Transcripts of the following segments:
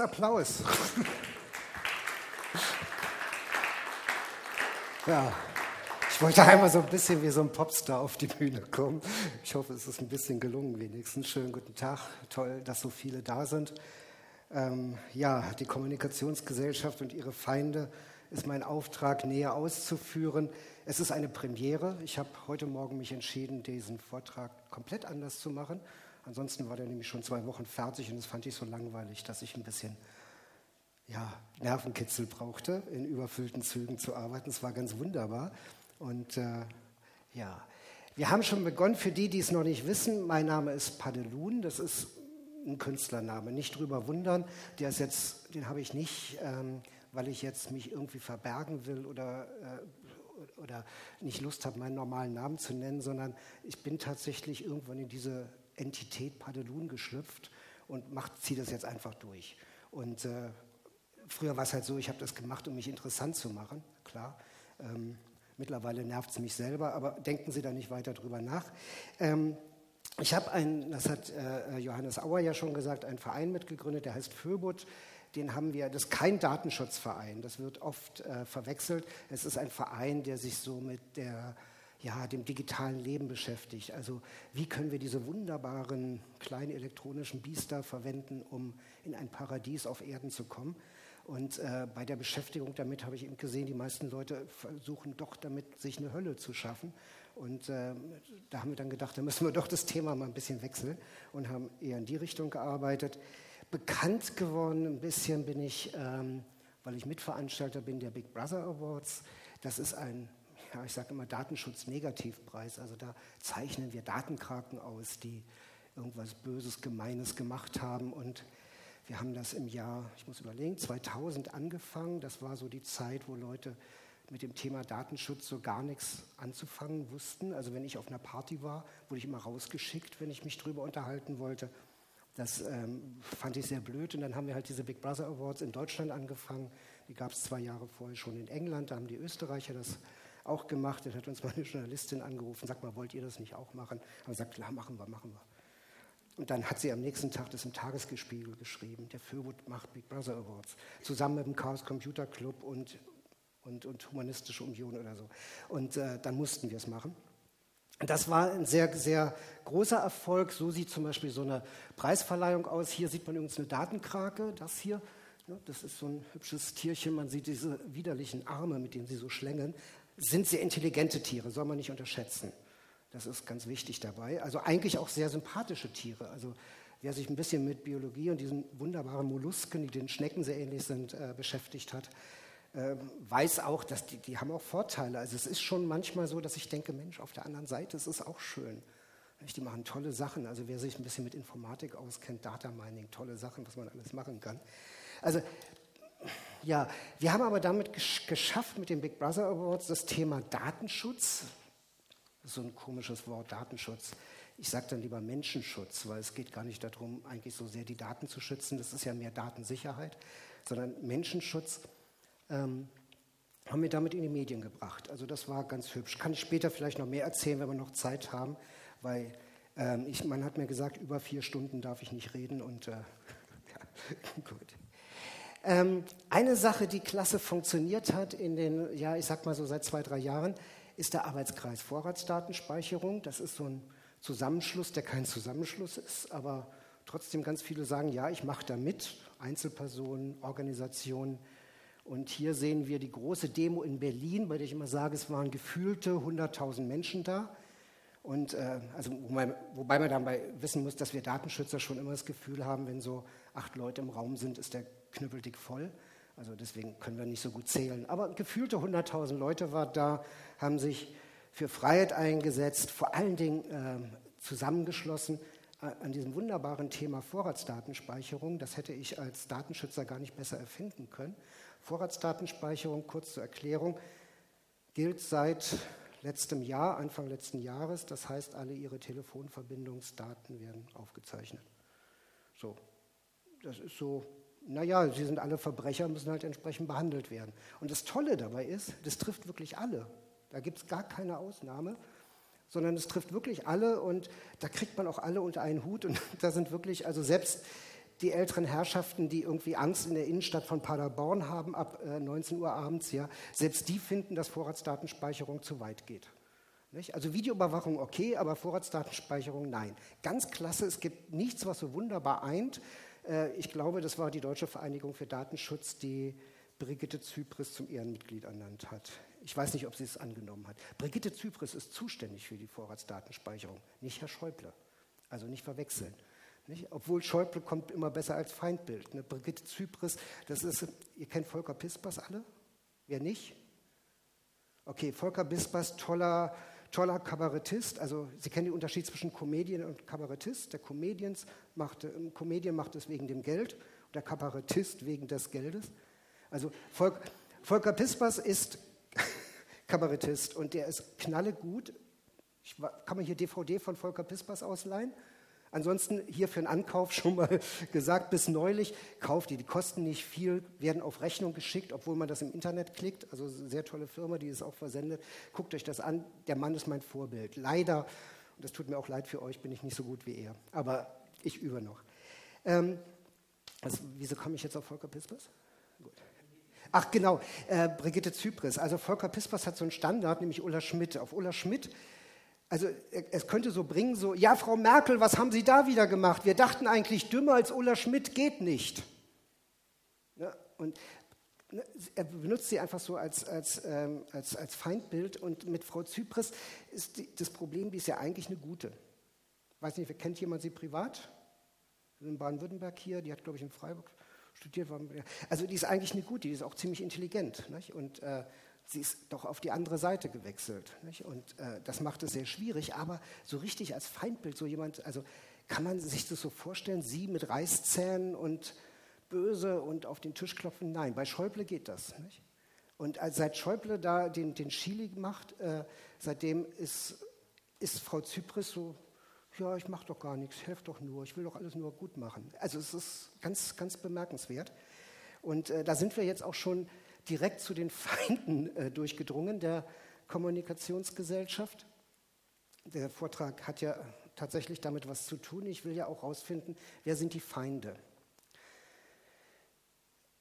Applaus, Applaus. ja, ich wollte einmal so ein bisschen wie so ein Popstar auf die Bühne kommen. Ich hoffe, es ist ein bisschen gelungen wenigstens. Schönen guten Tag, toll, dass so viele da sind. Ähm, ja, die Kommunikationsgesellschaft und ihre Feinde ist mein Auftrag näher auszuführen. Es ist eine Premiere. Ich habe heute Morgen mich entschieden, diesen Vortrag komplett anders zu machen. Ansonsten war der nämlich schon zwei Wochen fertig und das fand ich so langweilig, dass ich ein bisschen ja, Nervenkitzel brauchte, in überfüllten Zügen zu arbeiten. Es war ganz wunderbar. Und äh, ja, wir haben schon begonnen. Für die, die es noch nicht wissen, mein Name ist Padelun. Das ist ein Künstlername. Nicht drüber wundern. Der ist jetzt, den habe ich nicht, ähm, weil ich jetzt mich irgendwie verbergen will oder äh, oder nicht Lust habe, meinen normalen Namen zu nennen, sondern ich bin tatsächlich irgendwann in diese Entität Padelun geschlüpft und ziehe das jetzt einfach durch. Und äh, früher war es halt so, ich habe das gemacht, um mich interessant zu machen, klar. Ähm, mittlerweile nervt es mich selber, aber denken Sie da nicht weiter drüber nach. Ähm, ich habe einen, das hat äh, Johannes Auer ja schon gesagt, einen Verein mitgegründet, der heißt Föbut. Den haben wir, das ist kein Datenschutzverein, das wird oft äh, verwechselt. Es ist ein Verein, der sich so mit der ja, dem digitalen Leben beschäftigt. Also wie können wir diese wunderbaren kleinen elektronischen Biester verwenden, um in ein Paradies auf Erden zu kommen. Und äh, bei der Beschäftigung damit habe ich eben gesehen, die meisten Leute versuchen doch damit, sich eine Hölle zu schaffen. Und äh, da haben wir dann gedacht, da müssen wir doch das Thema mal ein bisschen wechseln und haben eher in die Richtung gearbeitet. Bekannt geworden ein bisschen bin ich, ähm, weil ich Mitveranstalter bin der Big Brother Awards. Das ist ein ja, ich sage immer Datenschutz-Negativpreis. Also da zeichnen wir Datenkraken aus, die irgendwas Böses, Gemeines gemacht haben. Und wir haben das im Jahr, ich muss überlegen, 2000 angefangen. Das war so die Zeit, wo Leute mit dem Thema Datenschutz so gar nichts anzufangen wussten. Also wenn ich auf einer Party war, wurde ich immer rausgeschickt, wenn ich mich darüber unterhalten wollte. Das ähm, fand ich sehr blöd. Und dann haben wir halt diese Big Brother Awards in Deutschland angefangen. Die gab es zwei Jahre vorher schon in England. Da haben die Österreicher das auch gemacht. Da hat uns mal eine Journalistin angerufen, sagt mal, wollt ihr das nicht auch machen? Aber sagt, klar, machen wir, machen wir. Und dann hat sie am nächsten Tag das im Tagesgespiegel geschrieben. Der Föbut macht Big Brother Awards. Zusammen mit dem Chaos Computer Club und, und, und Humanistische Union oder so. Und äh, dann mussten wir es machen. Das war ein sehr, sehr großer Erfolg. So sieht zum Beispiel so eine Preisverleihung aus. Hier sieht man übrigens eine Datenkrake, das hier. Das ist so ein hübsches Tierchen. Man sieht diese widerlichen Arme, mit denen sie so schlängeln sind sehr intelligente Tiere, soll man nicht unterschätzen. Das ist ganz wichtig dabei. Also eigentlich auch sehr sympathische Tiere. Also wer sich ein bisschen mit Biologie und diesen wunderbaren Mollusken, die den Schnecken sehr ähnlich sind, äh, beschäftigt hat, äh, weiß auch, dass die, die haben auch Vorteile. Also es ist schon manchmal so, dass ich denke, Mensch, auf der anderen Seite ist es auch schön. Die machen tolle Sachen. Also wer sich ein bisschen mit Informatik auskennt, Data Mining, tolle Sachen, was man alles machen kann. Also ja, wir haben aber damit gesch geschafft mit den Big Brother Awards das Thema Datenschutz. so ein komisches Wort, Datenschutz. Ich sage dann lieber Menschenschutz, weil es geht gar nicht darum, eigentlich so sehr die Daten zu schützen. Das ist ja mehr Datensicherheit, sondern Menschenschutz. Ähm, haben wir damit in die Medien gebracht. Also das war ganz hübsch. Kann ich später vielleicht noch mehr erzählen, wenn wir noch Zeit haben, weil ähm, ich, man hat mir gesagt, über vier Stunden darf ich nicht reden und äh, ja, gut. Ähm, eine Sache, die klasse funktioniert hat in den, ja, ich sag mal so seit zwei, drei Jahren, ist der Arbeitskreis Vorratsdatenspeicherung. Das ist so ein Zusammenschluss, der kein Zusammenschluss ist, aber trotzdem ganz viele sagen, ja, ich mache da mit, Einzelpersonen, Organisationen. Und hier sehen wir die große Demo in Berlin, bei der ich immer sage, es waren gefühlte 100.000 Menschen da. Und äh, also, wobei, wobei man dabei wissen muss, dass wir Datenschützer schon immer das Gefühl haben, wenn so acht Leute im Raum sind, ist der knüppeldick voll. Also deswegen können wir nicht so gut zählen. Aber gefühlte 100.000 Leute waren da, haben sich für Freiheit eingesetzt, vor allen Dingen äh, zusammengeschlossen an diesem wunderbaren Thema Vorratsdatenspeicherung. Das hätte ich als Datenschützer gar nicht besser erfinden können. Vorratsdatenspeicherung, kurz zur Erklärung, gilt seit letztem Jahr, Anfang letzten Jahres. Das heißt, alle Ihre Telefonverbindungsdaten werden aufgezeichnet. So, das ist so naja, sie sind alle Verbrecher, müssen halt entsprechend behandelt werden. Und das Tolle dabei ist, das trifft wirklich alle. Da gibt es gar keine Ausnahme, sondern es trifft wirklich alle und da kriegt man auch alle unter einen Hut und da sind wirklich, also selbst die älteren Herrschaften, die irgendwie Angst in der Innenstadt von Paderborn haben, ab äh, 19 Uhr abends, ja, selbst die finden, dass Vorratsdatenspeicherung zu weit geht. Nicht? Also Videoüberwachung okay, aber Vorratsdatenspeicherung nein. Ganz klasse, es gibt nichts, was so wunderbar eint. Äh, ich glaube, das war die Deutsche Vereinigung für Datenschutz, die Brigitte Zypris zum Ehrenmitglied ernannt hat. Ich weiß nicht, ob sie es angenommen hat. Brigitte Zypris ist zuständig für die Vorratsdatenspeicherung, nicht Herr Schäuble. Also nicht verwechseln. Nicht? Obwohl Schäuble kommt immer besser als Feindbild. Ne? Brigitte Zypris, das ist, ihr kennt Volker Pispers alle? Wer nicht? Okay, Volker Pispers, toller, toller Kabarettist. Also Sie kennen den Unterschied zwischen Comedian und Kabarettist. Der Comedians macht, ein Comedian macht es wegen dem Geld und der Kabarettist wegen des Geldes. Also Volk, Volker Pispers ist Kabarettist und der ist knallegut. Ich, kann man hier DVD von Volker Pispers ausleihen? Ansonsten hier für den Ankauf schon mal gesagt, bis neulich kauft die. Die kosten nicht viel, werden auf Rechnung geschickt, obwohl man das im Internet klickt. Also sehr tolle Firma, die es auch versendet. Guckt euch das an. Der Mann ist mein Vorbild. Leider, und das tut mir auch leid für euch, bin ich nicht so gut wie er. Aber ich übe noch. Ähm, also, wieso komme ich jetzt auf Volker Pispers? Gut. Ach genau, äh, Brigitte Zypris. Also Volker Pispers hat so einen Standard, nämlich Ulla Schmidt. Auf Ulla Schmidt also es könnte so bringen, so, ja, Frau Merkel, was haben Sie da wieder gemacht? Wir dachten eigentlich, dümmer als Ulla Schmidt geht nicht. Ja, und ne, er benutzt sie einfach so als, als, ähm, als, als Feindbild. Und mit Frau Zypris ist die, das Problem, die ist ja eigentlich eine gute. Weiß nicht, kennt jemand sie privat? In Baden-Württemberg hier, die hat, glaube ich, in Freiburg studiert. Also die ist eigentlich eine gute, die ist auch ziemlich intelligent. Nicht? Und äh, sie ist doch auf die andere Seite gewechselt. Nicht? Und äh, das macht es sehr schwierig, aber so richtig als Feindbild, so jemand, also kann man sich das so vorstellen, sie mit Reißzähnen und böse und auf den Tisch klopfen? Nein, bei Schäuble geht das. Nicht? Und seit Schäuble da den, den Chili macht, äh, seitdem ist, ist Frau Zypris so, ja, ich mache doch gar nichts, ich helfe doch nur, ich will doch alles nur gut machen. Also es ist ganz, ganz bemerkenswert. Und äh, da sind wir jetzt auch schon direkt zu den Feinden äh, durchgedrungen der Kommunikationsgesellschaft. Der Vortrag hat ja tatsächlich damit was zu tun. Ich will ja auch herausfinden, wer sind die Feinde.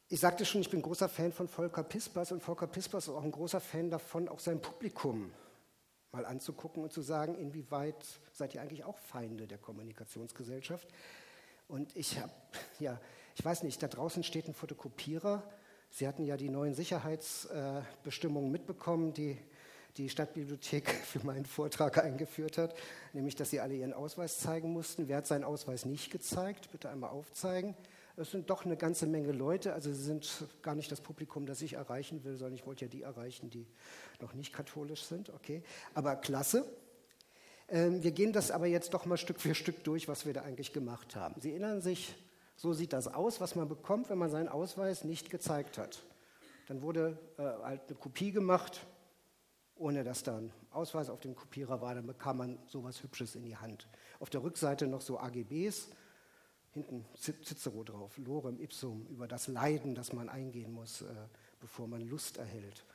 Ich sagte schon, ich bin großer Fan von Volker Pispers und Volker Pispers ist auch ein großer Fan davon, auch sein Publikum mal anzugucken und zu sagen, inwieweit seid ihr eigentlich auch Feinde der Kommunikationsgesellschaft? Und ich habe, ja, ich weiß nicht, da draußen steht ein Fotokopierer Sie hatten ja die neuen Sicherheitsbestimmungen mitbekommen, die die Stadtbibliothek für meinen Vortrag eingeführt hat, nämlich dass Sie alle Ihren Ausweis zeigen mussten. Wer hat seinen Ausweis nicht gezeigt? Bitte einmal aufzeigen. Es sind doch eine ganze Menge Leute, also Sie sind gar nicht das Publikum, das ich erreichen will, sondern ich wollte ja die erreichen, die noch nicht katholisch sind. Okay, aber klasse. Ähm, wir gehen das aber jetzt doch mal Stück für Stück durch, was wir da eigentlich gemacht haben. Sie erinnern sich so sieht das aus, was man bekommt, wenn man seinen Ausweis nicht gezeigt hat. Dann wurde äh, halt eine Kopie gemacht, ohne dass da ein Ausweis auf dem Kopierer war. Dann bekam man sowas Hübsches in die Hand. Auf der Rückseite noch so AGBs, hinten Cicero drauf, Lorem Ipsum, über das Leiden, das man eingehen muss, äh, bevor man Lust erhält.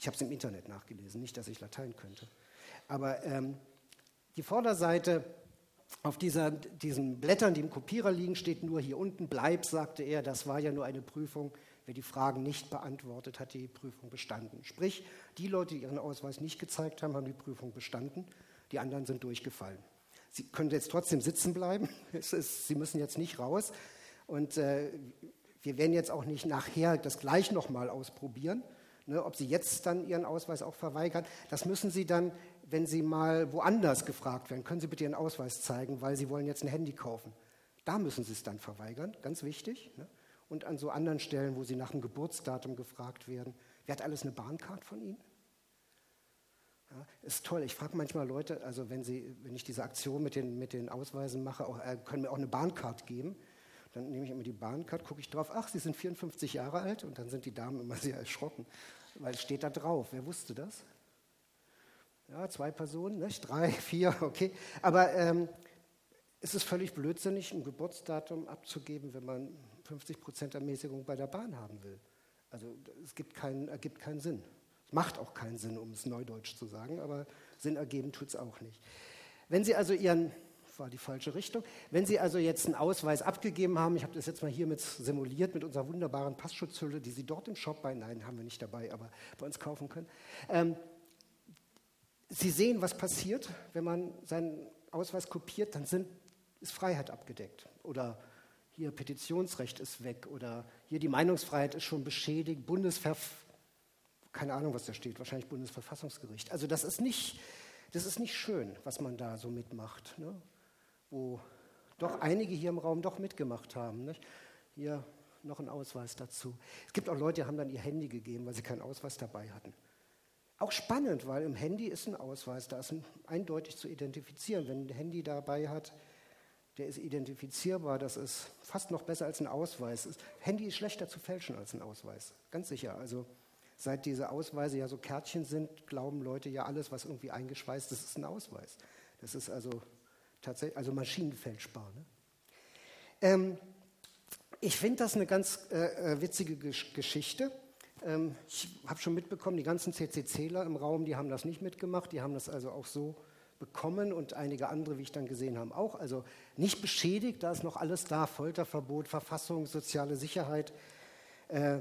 Ich habe es im Internet nachgelesen, nicht, dass ich Latein könnte. Aber ähm, die Vorderseite auf dieser, diesen Blättern, die im Kopierer liegen, steht nur hier unten, bleib, sagte er, das war ja nur eine Prüfung. Wer die Fragen nicht beantwortet, hat die Prüfung bestanden. Sprich, die Leute, die ihren Ausweis nicht gezeigt haben, haben die Prüfung bestanden, die anderen sind durchgefallen. Sie können jetzt trotzdem sitzen bleiben, ist, Sie müssen jetzt nicht raus. Und äh, wir werden jetzt auch nicht nachher das gleich nochmal ausprobieren, ne, ob Sie jetzt dann Ihren Ausweis auch verweigern. Das müssen Sie dann wenn Sie mal woanders gefragt werden, können Sie bitte Ihren Ausweis zeigen, weil Sie wollen jetzt ein Handy kaufen. Da müssen Sie es dann verweigern, ganz wichtig. Ne? Und an so anderen Stellen, wo Sie nach einem Geburtsdatum gefragt werden, wer hat alles eine Bahncard von Ihnen? Ja, ist toll. Ich frage manchmal Leute, also wenn, Sie, wenn ich diese Aktion mit den, mit den Ausweisen mache, auch, äh, können mir auch eine Bahncard geben. Dann nehme ich immer die Bahncard, gucke ich drauf, ach, Sie sind 54 Jahre alt und dann sind die Damen immer sehr erschrocken, weil es steht da drauf. Wer wusste das? Ja, zwei Personen, nicht? drei, vier, okay. Aber ähm, es ist völlig blödsinnig, ein Geburtsdatum abzugeben, wenn man 50 Prozent Ermäßigung bei der Bahn haben will. Also es gibt keinen, ergibt keinen Sinn. Es macht auch keinen Sinn, um es neudeutsch zu sagen, aber Sinn ergeben tut es auch nicht. Wenn Sie also Ihren war die falsche Richtung. Wenn Sie also jetzt einen Ausweis abgegeben haben, ich habe das jetzt mal hier mit simuliert mit unserer wunderbaren Passschutzhülle, die Sie dort im Shop bei, nein, haben wir nicht dabei, aber bei uns kaufen können. Ähm, Sie sehen, was passiert, wenn man seinen Ausweis kopiert, dann sind, ist Freiheit abgedeckt. Oder hier Petitionsrecht ist weg oder hier die Meinungsfreiheit ist schon beschädigt, Bundesver keine Ahnung, was da steht, wahrscheinlich Bundesverfassungsgericht. Also das ist nicht, das ist nicht schön, was man da so mitmacht, ne? wo doch einige hier im Raum doch mitgemacht haben. Nicht? Hier noch ein Ausweis dazu. Es gibt auch Leute, die haben dann ihr Handy gegeben, weil sie keinen Ausweis dabei hatten. Auch spannend, weil im Handy ist ein Ausweis, da ist ein, eindeutig zu identifizieren. Wenn ein Handy dabei hat, der ist identifizierbar, das ist fast noch besser als ein Ausweis. Das Handy ist schlechter zu fälschen als ein Ausweis, ganz sicher. Also seit diese Ausweise ja so Kärtchen sind, glauben Leute ja alles, was irgendwie eingeschweißt ist, ist ein Ausweis. Das ist also tatsächlich, also maschinenfälschbar. Ne? Ähm, ich finde das eine ganz äh, äh witzige Gesch Geschichte. Ähm, ich habe schon mitbekommen, die ganzen CCCler im Raum, die haben das nicht mitgemacht, die haben das also auch so bekommen und einige andere, wie ich dann gesehen habe, auch. Also nicht beschädigt, da ist noch alles da, Folterverbot, Verfassung, soziale Sicherheit. Äh,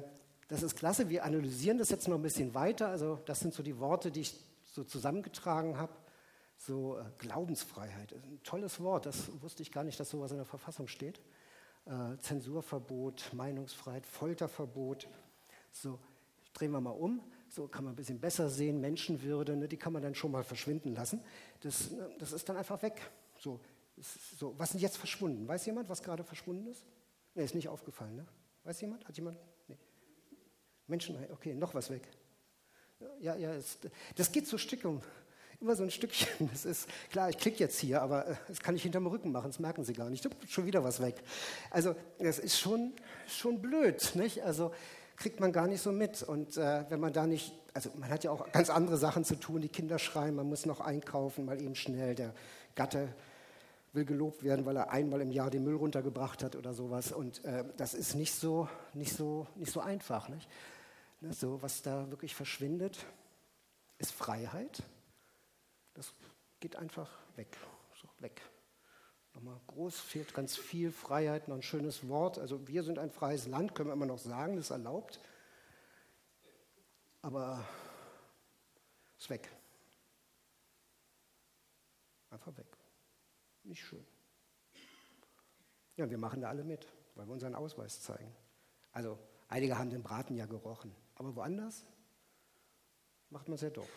das ist klasse, wir analysieren das jetzt noch ein bisschen weiter. Also das sind so die Worte, die ich so zusammengetragen habe. So äh, Glaubensfreiheit, ein tolles Wort, das wusste ich gar nicht, dass sowas in der Verfassung steht. Äh, Zensurverbot, Meinungsfreiheit, Folterverbot. So, drehen wir mal um so kann man ein bisschen besser sehen, Menschenwürde, ne, die kann man dann schon mal verschwinden lassen. Das, ne, das ist dann einfach weg. So, so, was ist jetzt verschwunden? Weiß jemand, was gerade verschwunden ist? Nee, ist nicht aufgefallen. Ne? Weiß jemand? Hat jemand? Nee. Menschen, okay, noch was weg. Ja, ja, es, das geht so Stückung. Immer so ein Stückchen. Das ist klar, ich klicke jetzt hier, aber äh, das kann ich hinterm Rücken machen, das merken Sie gar nicht. Schon wieder was weg. Also, das ist schon, schon blöd. Nicht? Also, kriegt man gar nicht so mit. Und äh, wenn man da nicht, also man hat ja auch ganz andere Sachen zu tun, die Kinder schreien, man muss noch einkaufen, mal eben schnell. Der Gatte will gelobt werden, weil er einmal im Jahr den Müll runtergebracht hat oder sowas. Und äh, das ist nicht so, nicht so, nicht so einfach. Nicht? Ne, so, was da wirklich verschwindet, ist Freiheit. Das geht einfach weg. So, weg. Nochmal groß, fehlt ganz viel Freiheit, noch ein schönes Wort. Also wir sind ein freies Land, können wir immer noch sagen, das ist erlaubt. Aber ist weg. Einfach weg. Nicht schön. Ja, wir machen da alle mit, weil wir unseren Ausweis zeigen. Also einige haben den Braten ja gerochen, aber woanders macht man es ja doch.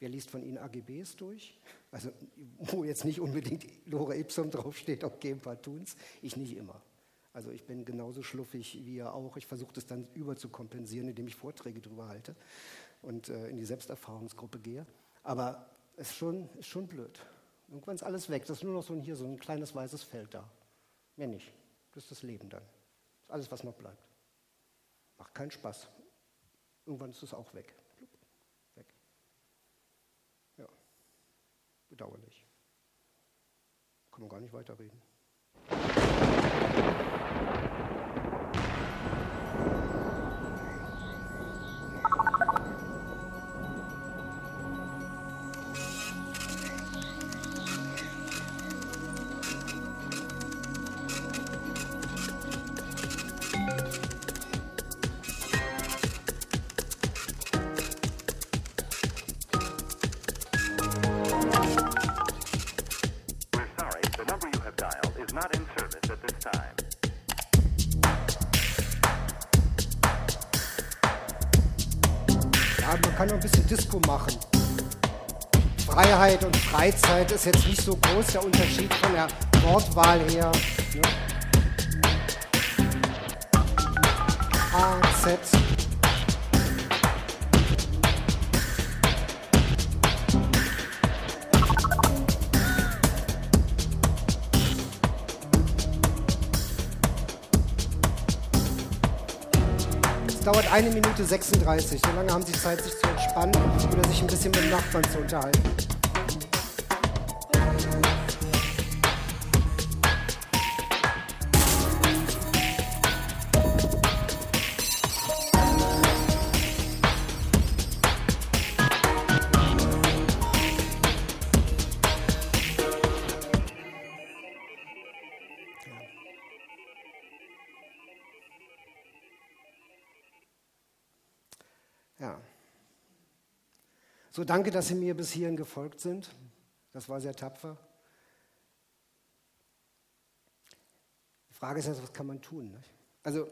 Wer liest von Ihnen AGBs durch? Also, wo jetzt nicht unbedingt Lore Ipsum draufsteht, okay, ein paar tun's. Ich nicht immer. Also, ich bin genauso schluffig wie ihr auch. Ich versuche das dann überzukompensieren, indem ich Vorträge darüber halte und äh, in die Selbsterfahrungsgruppe gehe. Aber es ist schon, ist schon blöd. Irgendwann ist alles weg. Das ist nur noch so ein, hier so ein kleines weißes Feld da. Mehr nicht. Das ist das Leben dann. Das ist alles, was noch bleibt. Macht keinen Spaß. Irgendwann ist es auch weg. Bedauerlich. Kann man gar nicht weiterreden. Disco machen. Freiheit und Freizeit ist jetzt nicht so groß der Unterschied von der Wortwahl her. Ne? A, dauert eine Minute 36. So lange haben Sie Zeit, sich zu entspannen oder sich ein bisschen mit dem Nachbarn zu unterhalten. Danke, dass Sie mir bis hierhin gefolgt sind. Das war sehr tapfer. Die Frage ist jetzt, was kann man tun? Nicht? Also,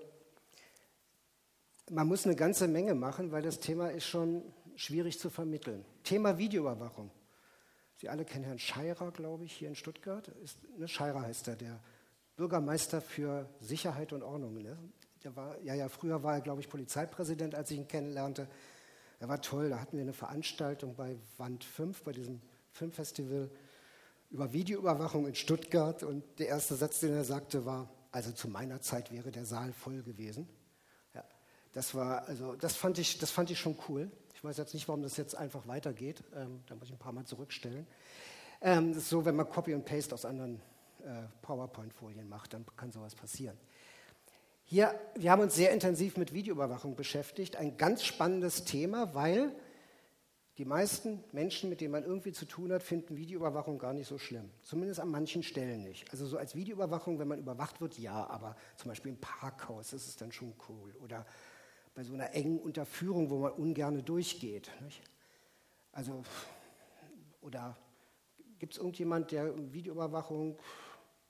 man muss eine ganze Menge machen, weil das Thema ist schon schwierig zu vermitteln. Thema Videoüberwachung. Sie alle kennen Herrn Scheirer, glaube ich, hier in Stuttgart. Ist, ne, Scheirer heißt er, der Bürgermeister für Sicherheit und Ordnung. Ne? Der war, ja, ja, früher war er, glaube ich, Polizeipräsident, als ich ihn kennenlernte. Er war toll. Da hatten wir eine Veranstaltung bei Wand 5, bei diesem Filmfestival, über Videoüberwachung in Stuttgart. Und der erste Satz, den er sagte, war: Also zu meiner Zeit wäre der Saal voll gewesen. Ja, das war, also, das fand ich, das fand ich schon cool. Ich weiß jetzt nicht, warum das jetzt einfach weitergeht. Ähm, da muss ich ein paar Mal zurückstellen. Ähm, das ist so, wenn man Copy und Paste aus anderen äh, PowerPoint-Folien macht, dann kann sowas passieren. Hier, wir haben uns sehr intensiv mit Videoüberwachung beschäftigt. Ein ganz spannendes Thema, weil die meisten Menschen, mit denen man irgendwie zu tun hat, finden Videoüberwachung gar nicht so schlimm. Zumindest an manchen Stellen nicht. Also so als Videoüberwachung, wenn man überwacht wird, ja, aber zum Beispiel im Parkhaus ist es dann schon cool. Oder bei so einer engen Unterführung, wo man ungern durchgeht. Nicht? Also, oder gibt es irgendjemand, der Videoüberwachung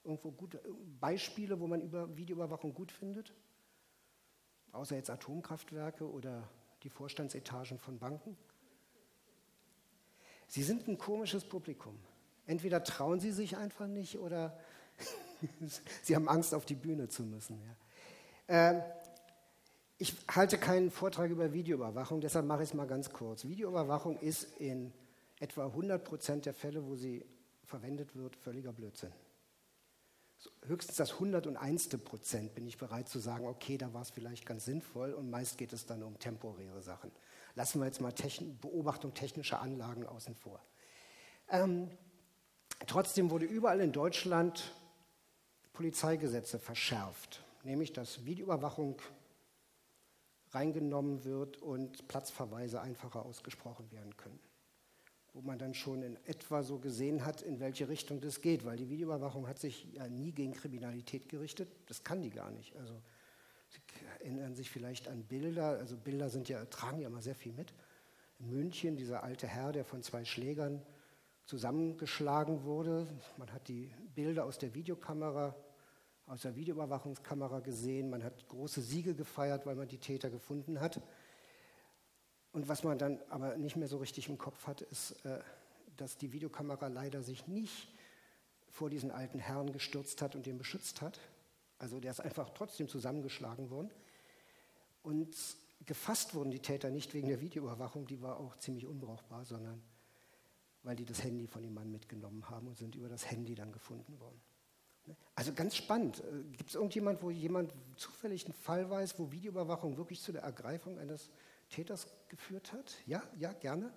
irgendwo gute Beispiele, wo man über Videoüberwachung gut findet? Außer jetzt Atomkraftwerke oder die Vorstandsetagen von Banken? Sie sind ein komisches Publikum. Entweder trauen Sie sich einfach nicht oder Sie haben Angst, auf die Bühne zu müssen. Ja. Äh, ich halte keinen Vortrag über Videoüberwachung, deshalb mache ich es mal ganz kurz. Videoüberwachung ist in etwa 100 Prozent der Fälle, wo sie verwendet wird, völliger Blödsinn. Höchstens das 101. Prozent bin ich bereit zu sagen, okay, da war es vielleicht ganz sinnvoll und meist geht es dann um temporäre Sachen. Lassen wir jetzt mal Techn Beobachtung technischer Anlagen außen vor. Ähm, trotzdem wurde überall in Deutschland Polizeigesetze verschärft, nämlich dass Videoüberwachung reingenommen wird und Platzverweise einfacher ausgesprochen werden können. Wo man dann schon in etwa so gesehen hat, in welche Richtung das geht, weil die Videoüberwachung hat sich ja nie gegen Kriminalität gerichtet. Das kann die gar nicht. Also Sie erinnern sich vielleicht an Bilder. Also Bilder sind ja, tragen ja immer sehr viel mit. In München, dieser alte Herr, der von zwei Schlägern zusammengeschlagen wurde. Man hat die Bilder aus der Videokamera aus der Videoüberwachungskamera gesehen. Man hat große Siege gefeiert, weil man die Täter gefunden hat. Und was man dann aber nicht mehr so richtig im Kopf hat, ist, äh, dass die Videokamera leider sich nicht vor diesen alten Herrn gestürzt hat und den beschützt hat. Also der ist einfach trotzdem zusammengeschlagen worden. Und gefasst wurden die Täter nicht wegen der Videoüberwachung, die war auch ziemlich unbrauchbar, sondern weil die das Handy von dem Mann mitgenommen haben und sind über das Handy dann gefunden worden. Also ganz spannend. Äh, Gibt es irgendjemand, wo jemand zufällig einen Fall weiß, wo Videoüberwachung wirklich zu der Ergreifung eines Täters geführt hat? Ja, ja, gerne.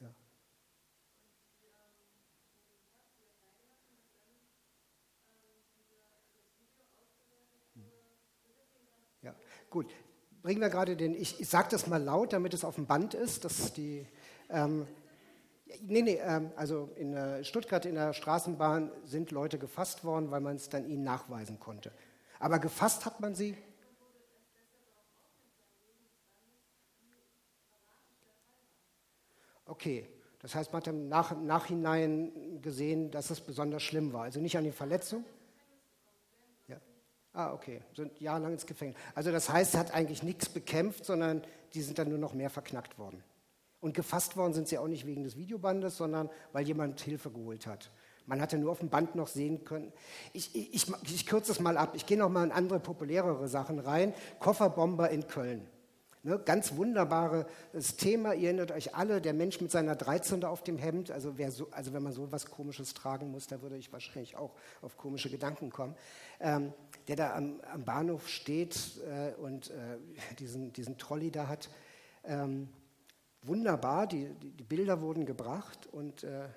Ja. Hm. Ja, gut bringen wir gerade den, ich, ich sage das mal laut, damit es auf dem Band ist, dass die, ähm, nee, nee, ähm, also in äh, Stuttgart in der Straßenbahn sind Leute gefasst worden, weil man es dann ihnen nachweisen konnte. Aber gefasst hat man sie. Okay, das heißt, man hat im Nach Nachhinein gesehen, dass es besonders schlimm war. Also nicht an die Verletzung. Ah, okay, sind jahrelang ins Gefängnis. Also das heißt, er hat eigentlich nichts bekämpft, sondern die sind dann nur noch mehr verknackt worden. Und gefasst worden sind sie auch nicht wegen des Videobandes, sondern weil jemand Hilfe geholt hat. Man hatte nur auf dem Band noch sehen können. Ich, ich, ich, kürze es mal ab. Ich gehe noch mal in andere populärere Sachen rein. Kofferbomber in Köln. Ne, ganz wunderbares Thema. Ihr erinnert euch alle, der Mensch mit seiner 13 auf dem Hemd. Also, so, also, wenn man so etwas Komisches tragen muss, da würde ich wahrscheinlich auch auf komische Gedanken kommen. Ähm, der da am, am Bahnhof steht äh, und äh, diesen, diesen Trolley da hat. Ähm, wunderbar, die, die, Bilder wurden gebracht und äh,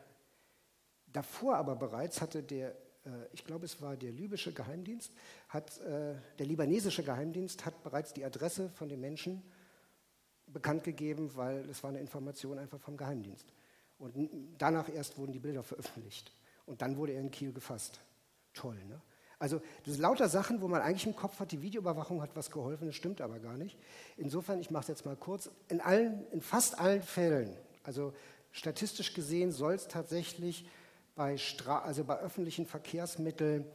davor aber bereits hatte der, äh, ich glaube es war der libysche Geheimdienst, hat, äh, der libanesische Geheimdienst hat bereits die Adresse von dem Menschen bekannt gegeben, weil es war eine Information einfach vom Geheimdienst. Und danach erst wurden die Bilder veröffentlicht. Und dann wurde er in Kiel gefasst. toll. Ne? Also das sind lauter Sachen, wo man eigentlich im Kopf hat, die Videoüberwachung hat was geholfen, das stimmt aber gar nicht. Insofern, ich mache es jetzt mal kurz, in, allen, in fast allen Fällen, also statistisch gesehen soll es tatsächlich bei, Stra also bei öffentlichen Verkehrsmitteln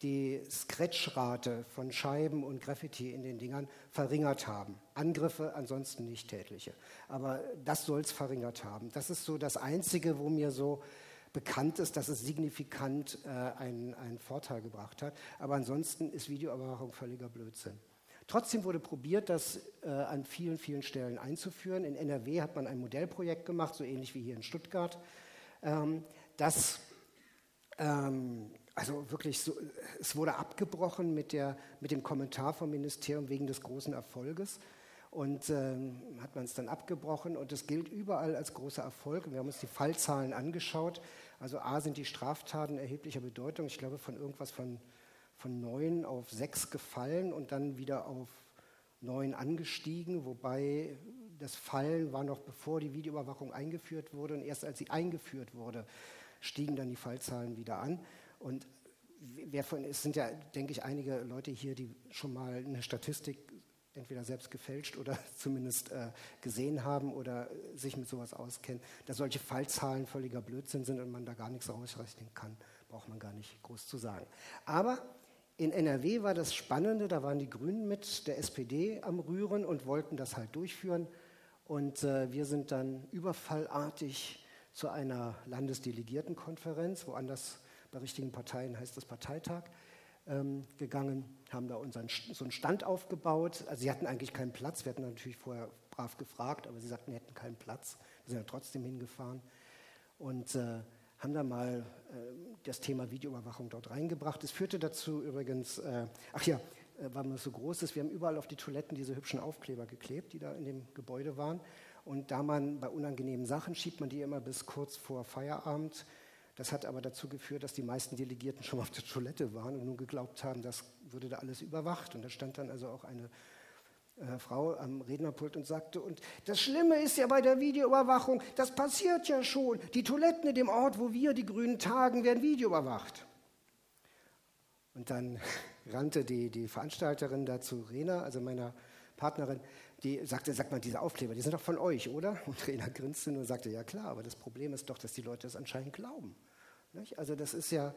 die Scratchrate von Scheiben und Graffiti in den Dingern verringert haben. Angriffe ansonsten nicht tätliche. Aber das soll es verringert haben. Das ist so das Einzige, wo mir so bekannt ist, dass es signifikant äh, einen, einen Vorteil gebracht hat. Aber ansonsten ist Videoüberwachung völliger Blödsinn. Trotzdem wurde probiert, das äh, an vielen, vielen Stellen einzuführen. In NRW hat man ein Modellprojekt gemacht, so ähnlich wie hier in Stuttgart, ähm, das ähm, also wirklich so, es wurde abgebrochen mit, der, mit dem Kommentar vom Ministerium wegen des großen Erfolges. Und ähm, hat man es dann abgebrochen und es gilt überall als großer Erfolg. wir haben uns die Fallzahlen angeschaut. Also A sind die Straftaten erheblicher Bedeutung. Ich glaube von irgendwas von, von neun auf sechs gefallen und dann wieder auf neun angestiegen, wobei das Fallen war noch bevor die Videoüberwachung eingeführt wurde und erst als sie eingeführt wurde, stiegen dann die Fallzahlen wieder an. Und wer von, es sind ja, denke ich, einige Leute hier, die schon mal eine Statistik entweder selbst gefälscht oder zumindest äh, gesehen haben oder sich mit sowas auskennen, dass solche Fallzahlen völliger Blödsinn sind und man da gar nichts rausrechnen kann, braucht man gar nicht groß zu sagen. Aber in NRW war das Spannende, da waren die Grünen mit der SPD am Rühren und wollten das halt durchführen. Und äh, wir sind dann überfallartig zu einer Landesdelegiertenkonferenz, woanders bei richtigen Parteien heißt das Parteitag, ähm, gegangen, haben da unseren, so einen Stand aufgebaut. Also sie hatten eigentlich keinen Platz, wir hatten natürlich vorher brav gefragt, aber sie sagten, sie hätten keinen Platz. Wir sind ja trotzdem hingefahren und äh, haben da mal äh, das Thema Videoüberwachung dort reingebracht. Es führte dazu übrigens, äh, ach ja, äh, weil man so groß ist, wir haben überall auf die Toiletten diese hübschen Aufkleber geklebt, die da in dem Gebäude waren. Und da man bei unangenehmen Sachen schiebt man die immer bis kurz vor Feierabend das hat aber dazu geführt, dass die meisten Delegierten schon auf der Toilette waren und nun geglaubt haben, das würde da alles überwacht. Und da stand dann also auch eine äh, Frau am Rednerpult und sagte, und das Schlimme ist ja bei der Videoüberwachung, das passiert ja schon. Die Toiletten in dem Ort, wo wir, die Grünen, tagen, werden videoüberwacht. Und dann rannte die, die Veranstalterin dazu, Rena, also meiner Partnerin, die sagte, sagt man, diese Aufkleber, die sind doch von euch, oder? Und Rena grinste und sagte, ja klar, aber das Problem ist doch, dass die Leute das anscheinend glauben. Nicht? Also das ist ja,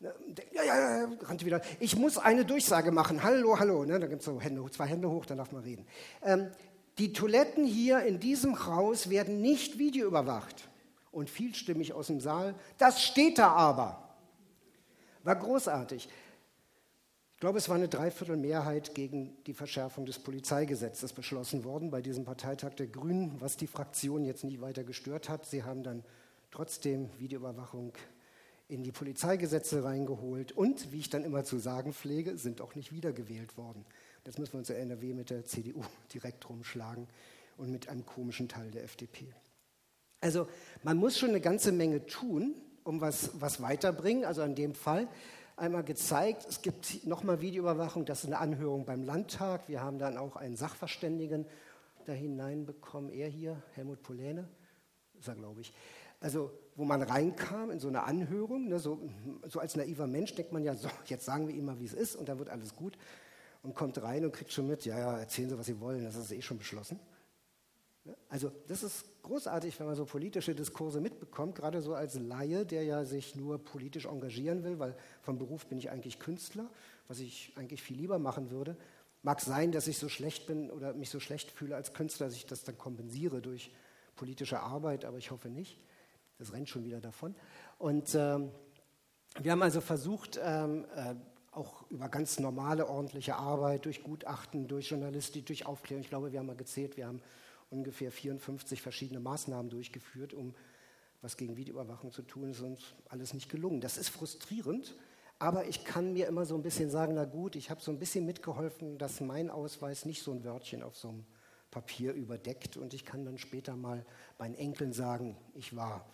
ne, ja, ja, ja, rannte wieder. Ich muss eine Durchsage machen. Hallo, hallo. Ne? Da gibt es so Hände, zwei Hände hoch, dann darf man reden. Ähm, die Toiletten hier in diesem Haus werden nicht videoüberwacht. Und vielstimmig aus dem Saal, das steht da aber. War großartig. Ich glaube, es war eine Dreiviertelmehrheit gegen die Verschärfung des Polizeigesetzes beschlossen worden bei diesem Parteitag der Grünen, was die Fraktion jetzt nicht weiter gestört hat. Sie haben dann trotzdem Videoüberwachung in die Polizeigesetze reingeholt und, wie ich dann immer zu sagen pflege, sind auch nicht wiedergewählt worden. Das müssen wir uns in NRW mit der CDU direkt rumschlagen und mit einem komischen Teil der FDP. Also man muss schon eine ganze Menge tun, um was, was weiterbringen. Also in dem Fall einmal gezeigt, es gibt nochmal Videoüberwachung, das ist eine Anhörung beim Landtag. Wir haben dann auch einen Sachverständigen da hineinbekommen, er hier, Helmut Poläne, ist er, glaube ich also wo man reinkam in so eine Anhörung, ne, so, so, als naiver Mensch denkt man ja, so, jetzt sagen wir ihm mal, wie es ist und dann wird alles gut und kommt rein und kriegt schon mit, ja, ja, erzählen Sie, was Sie wollen, das ist eh schon beschlossen. Also das ist großartig, wenn man so politische Diskurse mitbekommt, gerade so als Laie, der ja sich nur politisch engagieren will, weil vom Beruf bin ich eigentlich Künstler, was ich eigentlich viel lieber machen würde. Mag sein, dass ich so schlecht bin oder mich so schlecht fühle als Künstler, dass ich das dann kompensiere durch politische Arbeit, aber ich hoffe nicht. Das rennt schon wieder davon. Und ähm, wir haben also versucht, ähm, äh, auch über ganz normale, ordentliche Arbeit, durch Gutachten, durch Journalistik, durch Aufklärung, ich glaube, wir haben mal gezählt, wir haben ungefähr 54 verschiedene Maßnahmen durchgeführt, um was gegen Videoüberwachung zu tun, ist uns alles nicht gelungen. Das ist frustrierend, aber ich kann mir immer so ein bisschen sagen, na gut, ich habe so ein bisschen mitgeholfen, dass mein Ausweis nicht so ein Wörtchen auf so einem Papier überdeckt und ich kann dann später mal meinen Enkeln sagen, ich war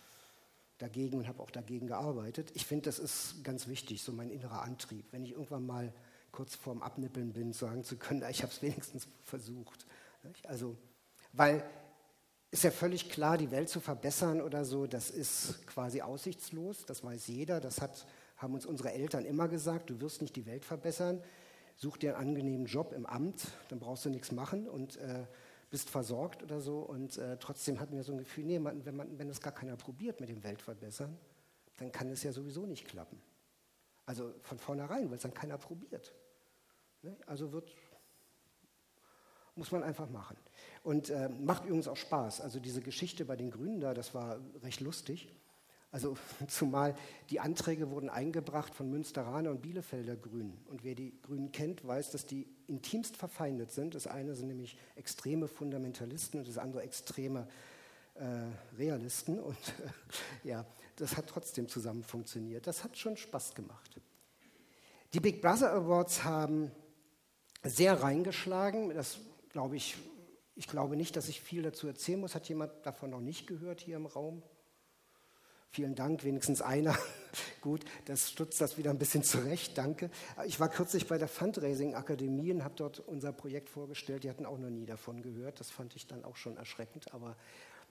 dagegen und habe auch dagegen gearbeitet. Ich finde, das ist ganz wichtig, so mein innerer Antrieb. Wenn ich irgendwann mal kurz vorm Abnippeln bin, sagen zu können, ich habe es wenigstens versucht. Also, weil ist ja völlig klar, die Welt zu verbessern oder so, das ist quasi aussichtslos, das weiß jeder, das hat, haben uns unsere Eltern immer gesagt, du wirst nicht die Welt verbessern, such dir einen angenehmen Job im Amt, dann brauchst du nichts machen und äh, bist versorgt oder so. Und äh, trotzdem hatten wir so ein Gefühl, nee, man, wenn, man, wenn das gar keiner probiert mit dem Weltverbessern, dann kann es ja sowieso nicht klappen. Also von vornherein, weil es dann keiner probiert. Ne? Also wird, muss man einfach machen. Und äh, macht übrigens auch Spaß. Also diese Geschichte bei den Grünen da, das war recht lustig. Also zumal die Anträge wurden eingebracht von Münsteraner und Bielefelder Grünen. Und wer die Grünen kennt, weiß, dass die intimst verfeindet sind. Das eine sind nämlich extreme Fundamentalisten und das andere extreme äh, Realisten. Und äh, ja, das hat trotzdem zusammen funktioniert. Das hat schon Spaß gemacht. Die Big Brother Awards haben sehr reingeschlagen. Das glaube ich, ich glaube nicht, dass ich viel dazu erzählen muss. Hat jemand davon noch nicht gehört hier im Raum? Vielen Dank, wenigstens einer. Gut, das stutzt das wieder ein bisschen zurecht, danke. Ich war kürzlich bei der Fundraising Akademie und habe dort unser Projekt vorgestellt. Die hatten auch noch nie davon gehört. Das fand ich dann auch schon erschreckend, aber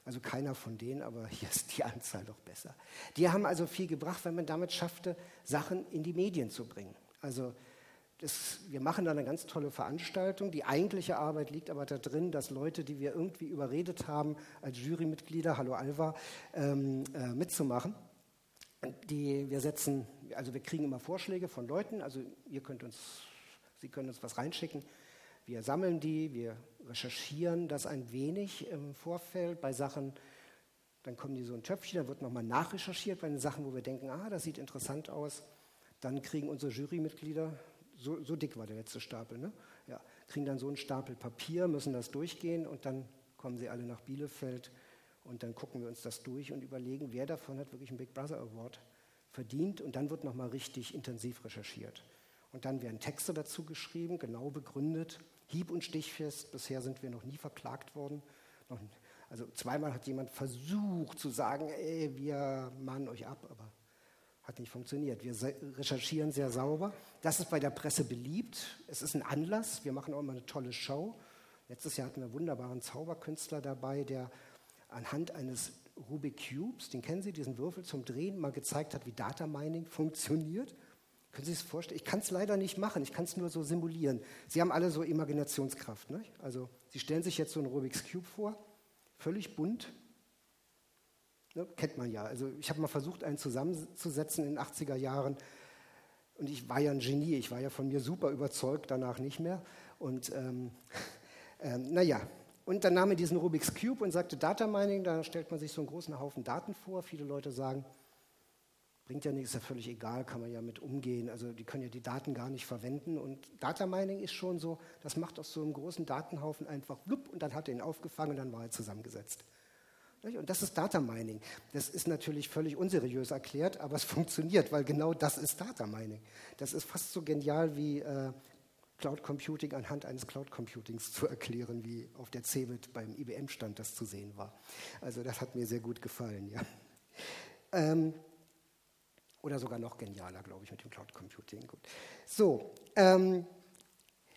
also keiner von denen, aber hier ist die Anzahl doch besser. Die haben also viel gebracht, wenn man damit schaffte, Sachen in die Medien zu bringen. Also das, wir machen da eine ganz tolle Veranstaltung. Die eigentliche Arbeit liegt aber da drin, dass Leute, die wir irgendwie überredet haben, als Jurymitglieder, hallo Alva, ähm, äh, mitzumachen. Die, wir setzen, also wir kriegen immer Vorschläge von Leuten, also ihr könnt uns, Sie können uns was reinschicken. Wir sammeln die, wir recherchieren das ein wenig im Vorfeld bei Sachen, dann kommen die so ein Töpfchen, dann wird nochmal nachrecherchiert bei den Sachen, wo wir denken, ah, das sieht interessant aus. Dann kriegen unsere Jurymitglieder so, so dick war der letzte Stapel, ne? ja, kriegen dann so einen Stapel Papier, müssen das durchgehen und dann kommen sie alle nach Bielefeld und dann gucken wir uns das durch und überlegen, wer davon hat wirklich einen Big Brother Award verdient und dann wird nochmal richtig intensiv recherchiert. Und dann werden Texte dazu geschrieben, genau begründet, hieb- und stichfest. Bisher sind wir noch nie verklagt worden. also zweimal hat jemand versucht zu sagen, ey, wir mahnen euch ab, aber hat nicht funktioniert. Wir recherchieren sehr sauber. Das ist bei der Presse beliebt. Es ist ein Anlass. Wir machen auch immer eine tolle Show. Letztes Jahr hatten wir einen wunderbaren Zauberkünstler dabei, der anhand eines Rubik Cubes, den kennen Sie, diesen Würfel zum Drehen, mal gezeigt hat, wie Data Mining funktioniert. Können Sie sich das vorstellen? Ich kann es leider nicht machen, ich kann es nur so simulieren. Sie haben alle so Imaginationskraft. Ne? Also Sie stellen sich jetzt so einen Rubik's Cube vor, völlig bunt, Ne, kennt man ja. Also ich habe mal versucht, einen zusammenzusetzen in den 80er Jahren. Und ich war ja ein Genie, ich war ja von mir super überzeugt, danach nicht mehr. Und ähm, ähm, naja, und dann nahm er diesen Rubik's Cube und sagte Data Mining, da stellt man sich so einen großen Haufen Daten vor. Viele Leute sagen, bringt ja nichts, ist ja völlig egal, kann man ja mit umgehen. Also die können ja die Daten gar nicht verwenden. Und Data Mining ist schon so, das macht aus so einem großen Datenhaufen einfach blub und dann hat er ihn aufgefangen und dann war er zusammengesetzt. Und das ist Data Mining. Das ist natürlich völlig unseriös erklärt, aber es funktioniert, weil genau das ist Data Mining. Das ist fast so genial wie äh, Cloud Computing anhand eines Cloud Computings zu erklären, wie auf der CeBIT beim IBM-Stand das zu sehen war. Also das hat mir sehr gut gefallen, ja. Ähm, oder sogar noch genialer, glaube ich, mit dem Cloud Computing. Gut. So, ähm,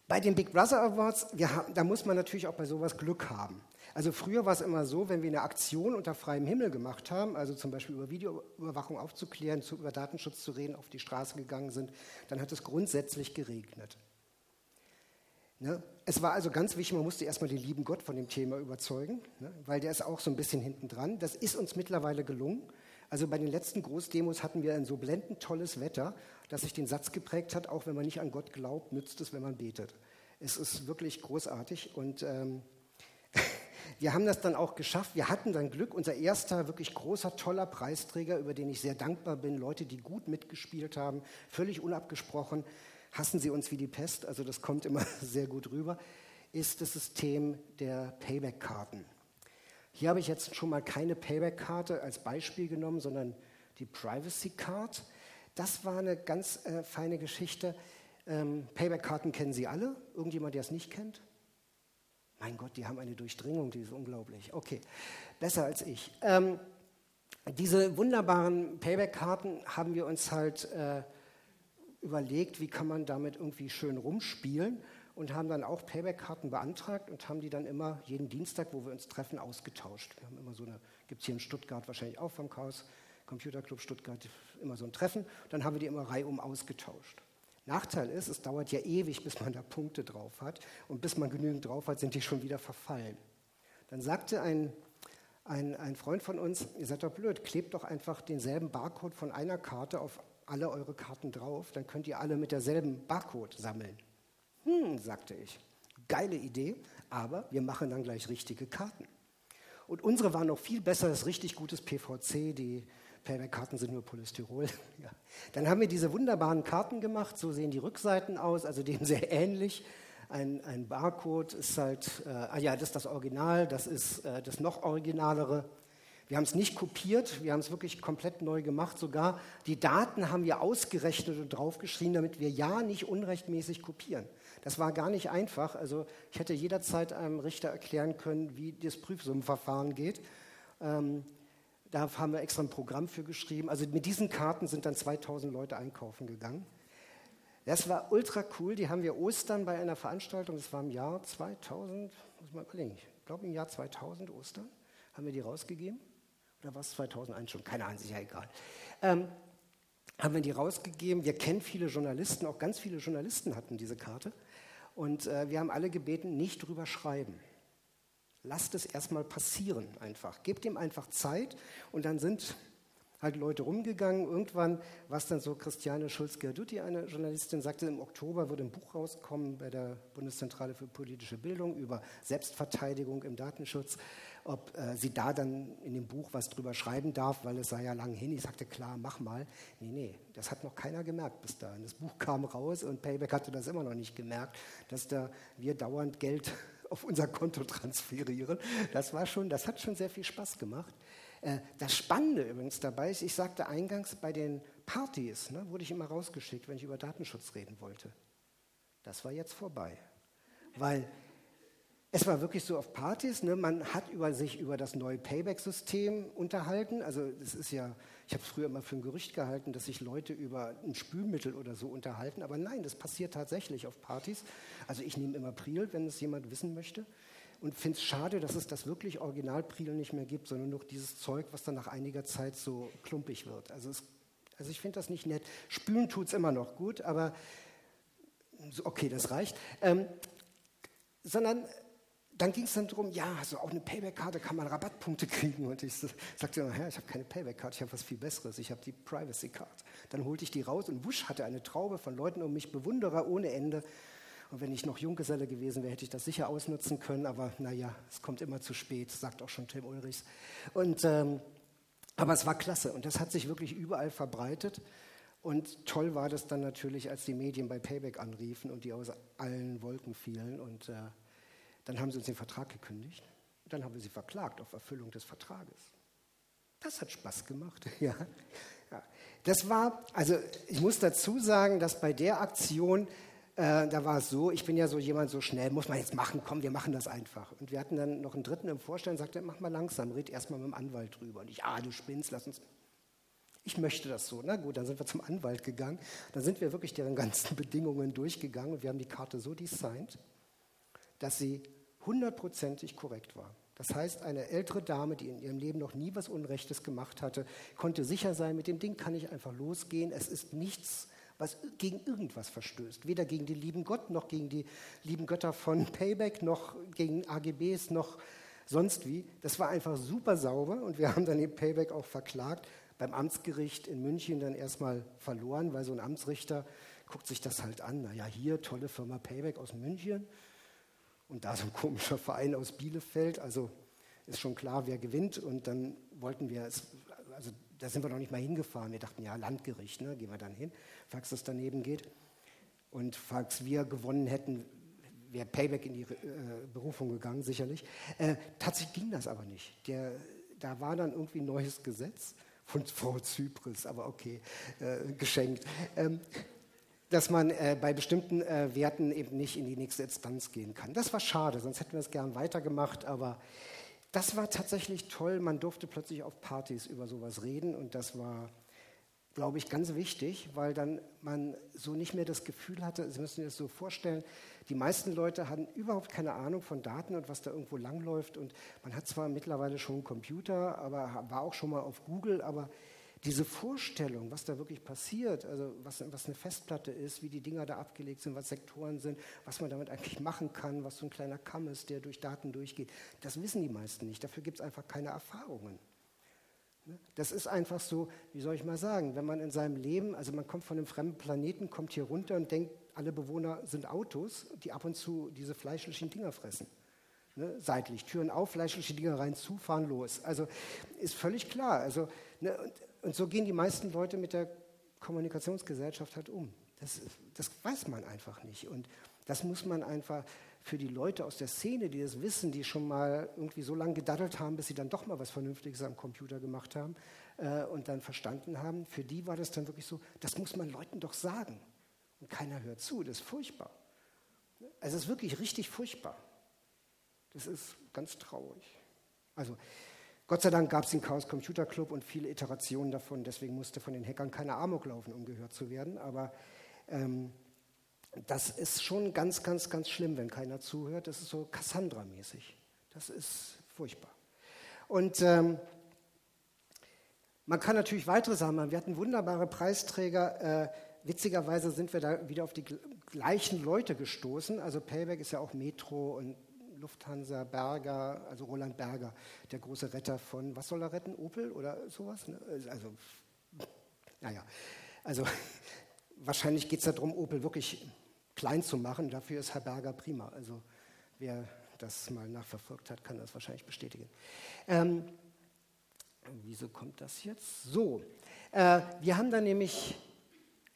bei den Big Brother Awards, haben, da muss man natürlich auch bei sowas Glück haben. Also früher war es immer so, wenn wir eine Aktion unter freiem Himmel gemacht haben, also zum Beispiel über Videoüberwachung aufzuklären, über Datenschutz zu reden, auf die Straße gegangen sind, dann hat es grundsätzlich geregnet. Ne? Es war also ganz wichtig, man musste erstmal den lieben Gott von dem Thema überzeugen, ne? weil der ist auch so ein bisschen hinten dran. Das ist uns mittlerweile gelungen. Also bei den letzten Großdemos hatten wir ein so blendend tolles Wetter, dass sich den Satz geprägt hat, auch wenn man nicht an Gott glaubt, nützt es, wenn man betet. Es ist wirklich großartig und ähm, wir haben das dann auch geschafft. Wir hatten dann Glück. Unser erster wirklich großer, toller Preisträger, über den ich sehr dankbar bin, Leute, die gut mitgespielt haben, völlig unabgesprochen, hassen sie uns wie die Pest, also das kommt immer sehr gut rüber, ist das System der Payback-Karten. Hier habe ich jetzt schon mal keine Payback-Karte als Beispiel genommen, sondern die Privacy Card. Das war eine ganz äh, feine Geschichte. Ähm, Payback-Karten kennen Sie alle. Irgendjemand, der es nicht kennt? Mein Gott, die haben eine Durchdringung, die ist unglaublich. Okay, besser als ich. Ähm, diese wunderbaren Payback-Karten haben wir uns halt äh, überlegt, wie kann man damit irgendwie schön rumspielen und haben dann auch Payback-Karten beantragt und haben die dann immer jeden Dienstag, wo wir uns treffen, ausgetauscht. Wir haben immer so eine, gibt es hier in Stuttgart wahrscheinlich auch vom Chaos Computerclub Stuttgart immer so ein Treffen. Dann haben wir die immer reihum ausgetauscht. Nachteil ist, es dauert ja ewig, bis man da Punkte drauf hat. Und bis man genügend drauf hat, sind die schon wieder verfallen. Dann sagte ein, ein, ein Freund von uns, ihr seid doch blöd, klebt doch einfach denselben Barcode von einer Karte auf alle eure Karten drauf, dann könnt ihr alle mit derselben Barcode sammeln. Hm, sagte ich, geile Idee, aber wir machen dann gleich richtige Karten. Und unsere waren noch viel besser, ist richtig gutes PVC, die Playback-Karten sind nur Polystyrol. ja. Dann haben wir diese wunderbaren Karten gemacht, so sehen die Rückseiten aus, also dem sehr ähnlich. Ein, ein Barcode ist halt, äh, ah ja, das ist das Original, das ist äh, das noch originalere. Wir haben es nicht kopiert, wir haben es wirklich komplett neu gemacht. Sogar die Daten haben wir ausgerechnet und draufgeschrieben, damit wir ja nicht unrechtmäßig kopieren. Das war gar nicht einfach. Also ich hätte jederzeit einem Richter erklären können, wie das Prüfsummenverfahren geht. Ähm, da haben wir extra ein Programm für geschrieben. Also mit diesen Karten sind dann 2000 Leute einkaufen gegangen. Das war ultra cool. Die haben wir Ostern bei einer Veranstaltung, das war im Jahr 2000, muss mal überlegen, ich glaube im Jahr 2000 Ostern, haben wir die rausgegeben. Oder war es 2001 schon? Keine Ahnung, ist ja egal. Ähm, haben wir die rausgegeben. Wir kennen viele Journalisten, auch ganz viele Journalisten hatten diese Karte. Und äh, wir haben alle gebeten, nicht drüber schreiben. Lasst es erstmal passieren einfach. Gebt ihm einfach Zeit und dann sind halt Leute rumgegangen. Irgendwann war es dann so, Christiane Schulz-Gerdutti, eine Journalistin, sagte, im Oktober würde ein Buch rauskommen bei der Bundeszentrale für politische Bildung über Selbstverteidigung im Datenschutz, ob äh, sie da dann in dem Buch was drüber schreiben darf, weil es sei ja lang hin. Ich sagte, klar, mach mal. Nee, nee, das hat noch keiner gemerkt bis dahin. Das Buch kam raus und Payback hatte das immer noch nicht gemerkt, dass da wir dauernd Geld auf unser Konto transferieren. Das war schon, das hat schon sehr viel Spaß gemacht. Äh, das Spannende übrigens dabei ist, ich sagte eingangs, bei den Partys ne, wurde ich immer rausgeschickt, wenn ich über Datenschutz reden wollte. Das war jetzt vorbei. Weil es war wirklich so auf Partys, ne, man hat über sich über das neue Payback-System unterhalten. Also es ist ja, ich habe früher immer für ein Gerücht gehalten, dass sich Leute über ein Spülmittel oder so unterhalten. Aber nein, das passiert tatsächlich auf Partys. Also ich nehme immer Priel, wenn es jemand wissen möchte und finde es schade, dass es das wirklich Originalpriel nicht mehr gibt, sondern nur dieses Zeug, was dann nach einiger Zeit so klumpig wird. Also, es, also ich finde das nicht nett. Spülen tut es immer noch gut, aber okay, das reicht. Ähm, sondern dann ging es dann darum, ja, also auch eine Payback-Karte kann man Rabattpunkte kriegen. Und ich sagte, naja, ich habe keine Payback-Karte, ich habe was viel Besseres, ich habe die Privacy-Card. Dann holte ich die raus und wusch, hatte eine Traube von Leuten um mich, Bewunderer ohne Ende. Und wenn ich noch Junggeselle gewesen wäre, hätte ich das sicher ausnutzen können. Aber naja, es kommt immer zu spät, sagt auch schon Tim Ulrichs. Und, ähm, aber es war klasse und das hat sich wirklich überall verbreitet. Und toll war das dann natürlich, als die Medien bei Payback anriefen und die aus allen Wolken fielen. Und äh, dann haben sie uns den Vertrag gekündigt. Und dann haben wir sie verklagt auf Erfüllung des Vertrages. Das hat Spaß gemacht, ja. ja. Das war, also ich muss dazu sagen, dass bei der Aktion äh, da war es so, ich bin ja so jemand, so schnell muss man jetzt machen, komm, wir machen das einfach. Und wir hatten dann noch einen dritten im Vorstand, sagte, mach mal langsam, red erst mal mit dem Anwalt drüber. Und ich, ah, du spinnst, lass uns. Ich möchte das so. Na gut, dann sind wir zum Anwalt gegangen. Dann sind wir wirklich deren ganzen Bedingungen durchgegangen und wir haben die Karte so designt, dass sie hundertprozentig korrekt war. Das heißt, eine ältere Dame, die in ihrem Leben noch nie was Unrechtes gemacht hatte, konnte sicher sein, mit dem Ding kann ich einfach losgehen. Es ist nichts was gegen irgendwas verstößt. Weder gegen den lieben Gott, noch gegen die lieben Götter von Payback, noch gegen AGBs, noch sonst wie. Das war einfach super sauber und wir haben dann den Payback auch verklagt. Beim Amtsgericht in München dann erstmal verloren, weil so ein Amtsrichter guckt sich das halt an. Naja, hier tolle Firma Payback aus München und da so ein komischer Verein aus Bielefeld. Also ist schon klar, wer gewinnt. Und dann wollten wir es, also da sind wir noch nicht mal hingefahren. Wir dachten, ja, Landgericht, ne, gehen wir dann hin, falls das daneben geht. Und falls wir gewonnen hätten, wäre Payback in die äh, Berufung gegangen, sicherlich. Äh, tatsächlich ging das aber nicht. Der, da war dann irgendwie ein neues Gesetz von Frau Zypris, aber okay, äh, geschenkt. Ähm, dass man äh, bei bestimmten äh, Werten eben nicht in die nächste Instanz gehen kann. Das war schade, sonst hätten wir es gern weitergemacht, aber das war tatsächlich toll. Man durfte plötzlich auf Partys über sowas reden und das war, glaube ich, ganz wichtig, weil dann man so nicht mehr das Gefühl hatte, Sie müssen sich das so vorstellen, die meisten Leute hatten überhaupt keine Ahnung von Daten und was da irgendwo langläuft und man hat zwar mittlerweile schon einen Computer, aber war auch schon mal auf Google, aber diese Vorstellung, was da wirklich passiert, also was, was eine Festplatte ist, wie die Dinger da abgelegt sind, was Sektoren sind, was man damit eigentlich machen kann, was so ein kleiner Kamm ist, der durch Daten durchgeht, das wissen die meisten nicht. Dafür gibt es einfach keine Erfahrungen. Ne? Das ist einfach so, wie soll ich mal sagen, wenn man in seinem Leben, also man kommt von einem fremden Planeten, kommt hier runter und denkt, alle Bewohner sind Autos, die ab und zu diese fleischlichen Dinger fressen. Ne, seitlich, Türen auf, fleischliche Dinger rein, zu, fahren los. Also ist völlig klar. Also, ne, und, und, so gehen die meisten Leute mit der Kommunikationsgesellschaft halt um. Das, das weiß man einfach nicht. Und das muss man einfach für die Leute aus der Szene, die das wissen, die schon mal irgendwie so lange gedaddelt haben, bis sie dann doch mal was Vernünftiges am Computer gemacht haben äh, und dann verstanden haben, für die war das dann wirklich so, das muss man Leuten doch sagen. Und keiner hört zu, das ist furchtbar. Also es ist wirklich richtig furchtbar. Das ist ganz traurig. Also Gott sei Dank gab es den Chaos Computer Club und viele Iterationen davon, deswegen musste von den Hackern keine Amok laufen, um gehört zu werden. Aber ähm, das ist schon ganz, ganz, ganz schlimm, wenn keiner zuhört. Das ist so Cassandra-mäßig. Das ist furchtbar. Und ähm, man kann natürlich weitere Sachen machen. Wir hatten wunderbare Preisträger. Äh, witzigerweise sind wir da wieder auf die gleichen Leute gestoßen. Also Payback ist ja auch Metro und Lufthansa, Berger, also Roland Berger, der große Retter von, was soll er retten? Opel oder sowas? Ne? Also, naja, also wahrscheinlich geht es darum, Opel wirklich klein zu machen. Dafür ist Herr Berger prima. Also wer das mal nachverfolgt hat, kann das wahrscheinlich bestätigen. Ähm, wieso kommt das jetzt? So, äh, wir haben da nämlich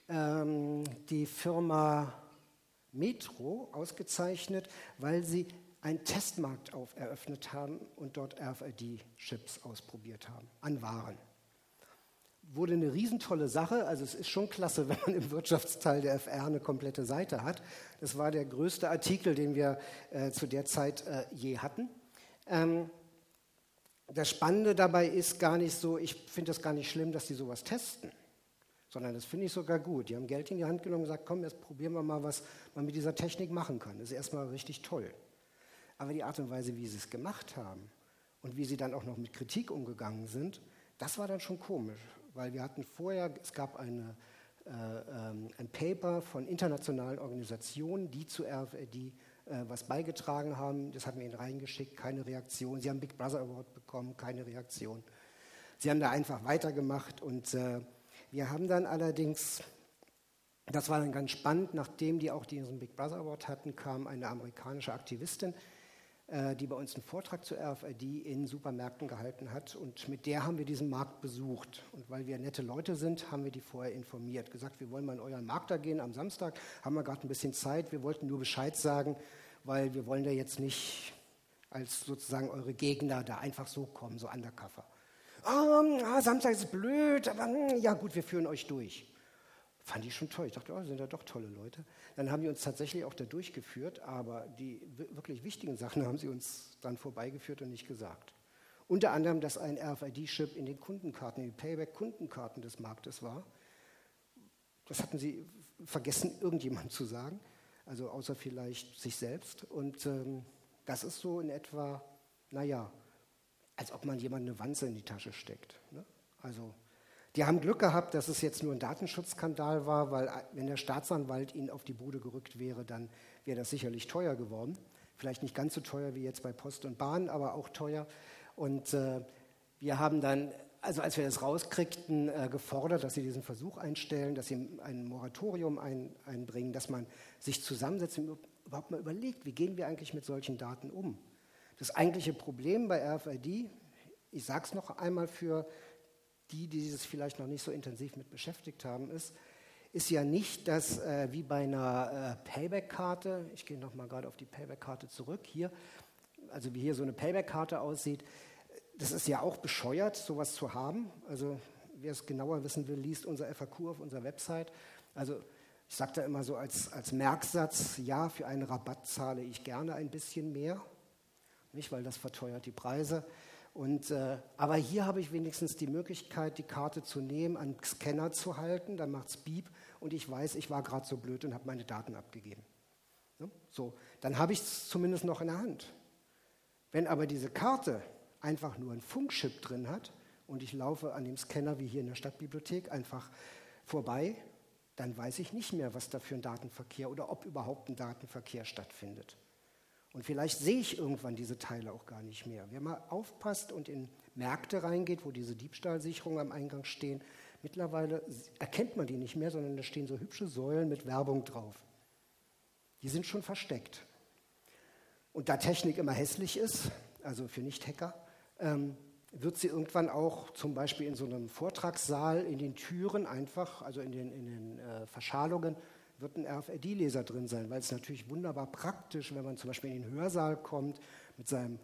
ähm, die Firma Metro ausgezeichnet, weil sie einen Testmarkt auf eröffnet haben und dort RFID-Chips ausprobiert haben an Waren. Wurde eine riesentolle Sache, also es ist schon klasse, wenn man im Wirtschaftsteil der FR eine komplette Seite hat. Das war der größte Artikel, den wir äh, zu der Zeit äh, je hatten. Ähm, das Spannende dabei ist gar nicht so, ich finde das gar nicht schlimm, dass die sowas testen, sondern das finde ich sogar gut. Die haben Geld in die Hand genommen und gesagt, komm, jetzt probieren wir mal, was man mit dieser Technik machen kann. Das ist erstmal richtig toll. Aber die Art und Weise, wie sie es gemacht haben und wie sie dann auch noch mit Kritik umgegangen sind, das war dann schon komisch, weil wir hatten vorher, es gab eine, äh, ähm, ein Paper von internationalen Organisationen, die zu RFID äh, was beigetragen haben. Das hatten wir ihnen reingeschickt, keine Reaktion. Sie haben Big Brother Award bekommen, keine Reaktion. Sie haben da einfach weitergemacht und äh, wir haben dann allerdings das war dann ganz spannend. Nachdem die auch diesen Big Brother Award hatten, kam eine amerikanische Aktivistin, äh, die bei uns einen Vortrag zur RFID in Supermärkten gehalten hat. Und mit der haben wir diesen Markt besucht. Und weil wir nette Leute sind, haben wir die vorher informiert. Gesagt, wir wollen mal in euren Markt da gehen am Samstag, haben wir gerade ein bisschen Zeit. Wir wollten nur Bescheid sagen, weil wir wollen da jetzt nicht als sozusagen eure Gegner da einfach so kommen, so undercover. Oh, Samstag ist blöd, aber hm, ja gut, wir führen euch durch. Fand ich schon toll. Ich dachte, oh, sind da doch tolle Leute. Dann haben die uns tatsächlich auch da durchgeführt, aber die wirklich wichtigen Sachen haben sie uns dann vorbeigeführt und nicht gesagt. Unter anderem, dass ein RFID-Chip in den Kundenkarten, in den Payback-Kundenkarten des Marktes war. Das hatten sie vergessen, irgendjemand zu sagen, also außer vielleicht sich selbst. Und ähm, das ist so in etwa, naja, als ob man jemand eine Wanze in die Tasche steckt. Ne? Also die haben Glück gehabt, dass es jetzt nur ein Datenschutzskandal war, weil wenn der Staatsanwalt ihnen auf die Bude gerückt wäre, dann wäre das sicherlich teuer geworden. Vielleicht nicht ganz so teuer wie jetzt bei Post und Bahn, aber auch teuer. Und äh, wir haben dann, also als wir das rauskriegten, äh, gefordert, dass sie diesen Versuch einstellen, dass sie ein Moratorium ein, einbringen, dass man sich zusammensetzt und überhaupt mal überlegt, wie gehen wir eigentlich mit solchen Daten um. Das eigentliche Problem bei RFID, ich sage es noch einmal für die, die sich vielleicht noch nicht so intensiv mit beschäftigt haben, ist, ist ja nicht, dass äh, wie bei einer äh, Payback-Karte, ich gehe nochmal gerade auf die Payback-Karte zurück, hier, also wie hier so eine Payback-Karte aussieht, das ist ja auch bescheuert, sowas zu haben. Also wer es genauer wissen will, liest unser FAQ auf unserer Website. Also ich sage da immer so als, als Merksatz, ja, für einen Rabatt zahle ich gerne ein bisschen mehr, nicht, weil das verteuert die Preise. Und, äh, aber hier habe ich wenigstens die Möglichkeit, die Karte zu nehmen, einen Scanner zu halten, dann macht es Beep und ich weiß, ich war gerade so blöd und habe meine Daten abgegeben. Ja, so, dann habe ich es zumindest noch in der Hand. Wenn aber diese Karte einfach nur ein Funkchip drin hat und ich laufe an dem Scanner wie hier in der Stadtbibliothek einfach vorbei, dann weiß ich nicht mehr, was da für ein Datenverkehr oder ob überhaupt ein Datenverkehr stattfindet. Und vielleicht sehe ich irgendwann diese Teile auch gar nicht mehr. Wer mal aufpasst und in Märkte reingeht, wo diese Diebstahlsicherungen am Eingang stehen, mittlerweile erkennt man die nicht mehr, sondern da stehen so hübsche Säulen mit Werbung drauf. Die sind schon versteckt. Und da Technik immer hässlich ist, also für Nicht-Hacker, ähm, wird sie irgendwann auch zum Beispiel in so einem Vortragssaal in den Türen einfach, also in den, in den äh, Verschalungen, wird ein RFID-Leser drin sein, weil es natürlich wunderbar praktisch, wenn man zum Beispiel in den Hörsaal kommt mit seinem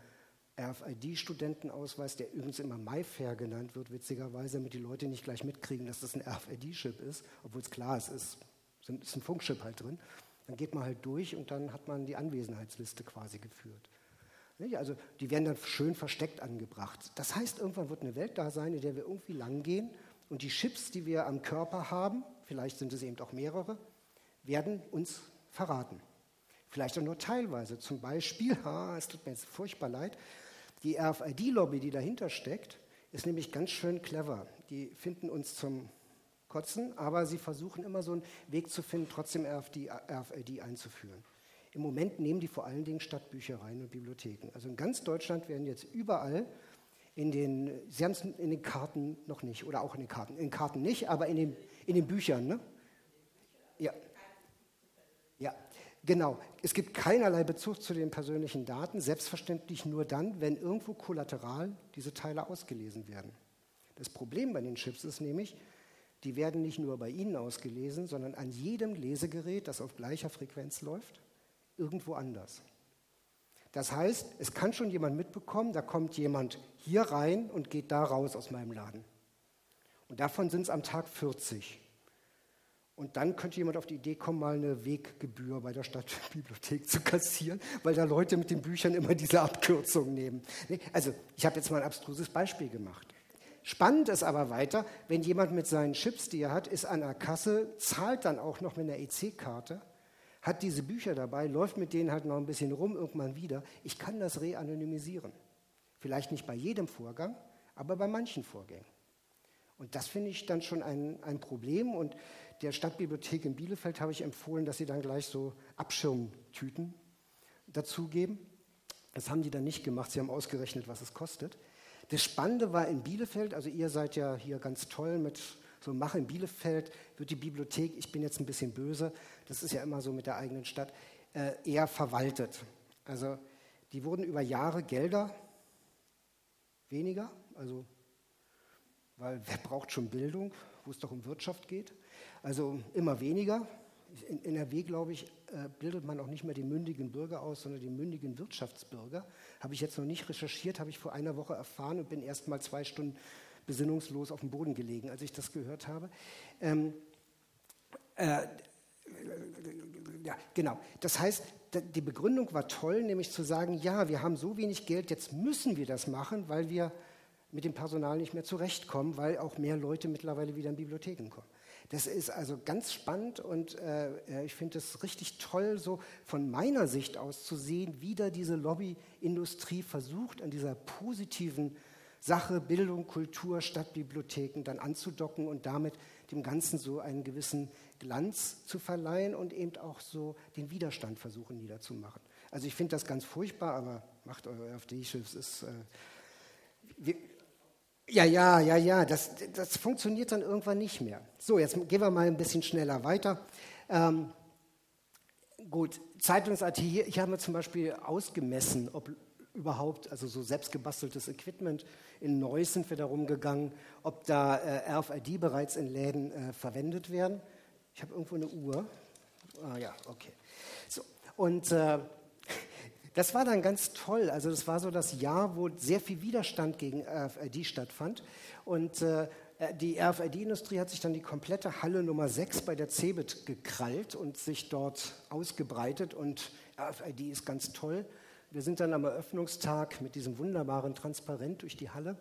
RFID-Studentenausweis, der übrigens immer MyFair genannt wird, witzigerweise, damit die Leute nicht gleich mitkriegen, dass das ein RFID-Chip ist, obwohl es klar ist, es ist ein Funkchip halt drin. Dann geht man halt durch und dann hat man die Anwesenheitsliste quasi geführt. Also die werden dann schön versteckt angebracht. Das heißt, irgendwann wird eine Welt da sein, in der wir irgendwie lang gehen und die Chips, die wir am Körper haben, vielleicht sind es eben auch mehrere, werden uns verraten. Vielleicht auch nur teilweise. Zum Beispiel, ha, es tut mir jetzt furchtbar leid, die RFID-Lobby, die dahinter steckt, ist nämlich ganz schön clever. Die finden uns zum Kotzen, aber sie versuchen immer so einen Weg zu finden, trotzdem RFID einzuführen. Im Moment nehmen die vor allen Dingen Stadtbüchereien und Bibliotheken. Also in ganz Deutschland werden jetzt überall in den, Sie haben es in den Karten noch nicht, oder auch in den Karten, in den Karten nicht, aber in den, in den Büchern, ne? Ja. Genau. Es gibt keinerlei Bezug zu den persönlichen Daten, selbstverständlich nur dann, wenn irgendwo kollateral diese Teile ausgelesen werden. Das Problem bei den Chips ist nämlich, die werden nicht nur bei Ihnen ausgelesen, sondern an jedem Lesegerät, das auf gleicher Frequenz läuft irgendwo anders. Das heißt, es kann schon jemand mitbekommen, da kommt jemand hier rein und geht da raus aus meinem Laden. Und davon sind es am Tag 40. Und dann könnte jemand auf die Idee kommen, mal eine Weggebühr bei der Stadtbibliothek zu kassieren, weil da Leute mit den Büchern immer diese Abkürzung nehmen. Also, ich habe jetzt mal ein abstruses Beispiel gemacht. Spannend ist aber weiter, wenn jemand mit seinen Chips, die er hat, ist an der Kasse, zahlt dann auch noch mit einer EC-Karte hat diese Bücher dabei, läuft mit denen halt noch ein bisschen rum, irgendwann wieder. Ich kann das re-anonymisieren. Vielleicht nicht bei jedem Vorgang, aber bei manchen Vorgängen. Und das finde ich dann schon ein, ein Problem. Und der Stadtbibliothek in Bielefeld habe ich empfohlen, dass sie dann gleich so Abschirmtüten dazugeben. Das haben die dann nicht gemacht. Sie haben ausgerechnet, was es kostet. Das Spannende war in Bielefeld, also ihr seid ja hier ganz toll mit so Mach in Bielefeld, wird die Bibliothek, ich bin jetzt ein bisschen böse, das ist ja immer so mit der eigenen Stadt, äh, eher verwaltet. Also die wurden über Jahre Gelder weniger, also weil wer braucht schon Bildung, wo es doch um Wirtschaft geht, also immer weniger. In NRW, glaube ich, äh, bildet man auch nicht mehr den mündigen Bürger aus, sondern den mündigen Wirtschaftsbürger. Habe ich jetzt noch nicht recherchiert, habe ich vor einer Woche erfahren und bin erst mal zwei Stunden besinnungslos auf dem Boden gelegen, als ich das gehört habe. Ähm, äh, ja, genau. Das heißt, die Begründung war toll, nämlich zu sagen, ja, wir haben so wenig Geld, jetzt müssen wir das machen, weil wir mit dem Personal nicht mehr zurechtkommen, weil auch mehr Leute mittlerweile wieder in Bibliotheken kommen. Das ist also ganz spannend und äh, ich finde es richtig toll, so von meiner Sicht aus zu sehen, wie da diese Lobbyindustrie versucht, an dieser positiven Sache, Bildung, Kultur, Stadtbibliotheken dann anzudocken und damit dem Ganzen so einen gewissen Glanz zu verleihen und eben auch so den Widerstand versuchen niederzumachen. Also ich finde das ganz furchtbar, aber macht eure AfD-Schiffs. Äh, wir, ja, ja, ja, ja, das, das funktioniert dann irgendwann nicht mehr. So, jetzt gehen wir mal ein bisschen schneller weiter. Ähm, gut, Zeitungsartikel, hier haben wir zum Beispiel ausgemessen, ob überhaupt, also so selbstgebasteltes Equipment. In Neuss sind wir darum gegangen, ob da äh, RFID bereits in Läden äh, verwendet werden. Ich habe irgendwo eine Uhr. Ah ja, okay. So, und äh, das war dann ganz toll. Also das war so das Jahr, wo sehr viel Widerstand gegen RFID stattfand. Und äh, die RFID-Industrie hat sich dann die komplette Halle Nummer 6 bei der CeBIT gekrallt und sich dort ausgebreitet. Und RFID ist ganz toll. Wir sind dann am Eröffnungstag mit diesem wunderbaren Transparent durch die Halle.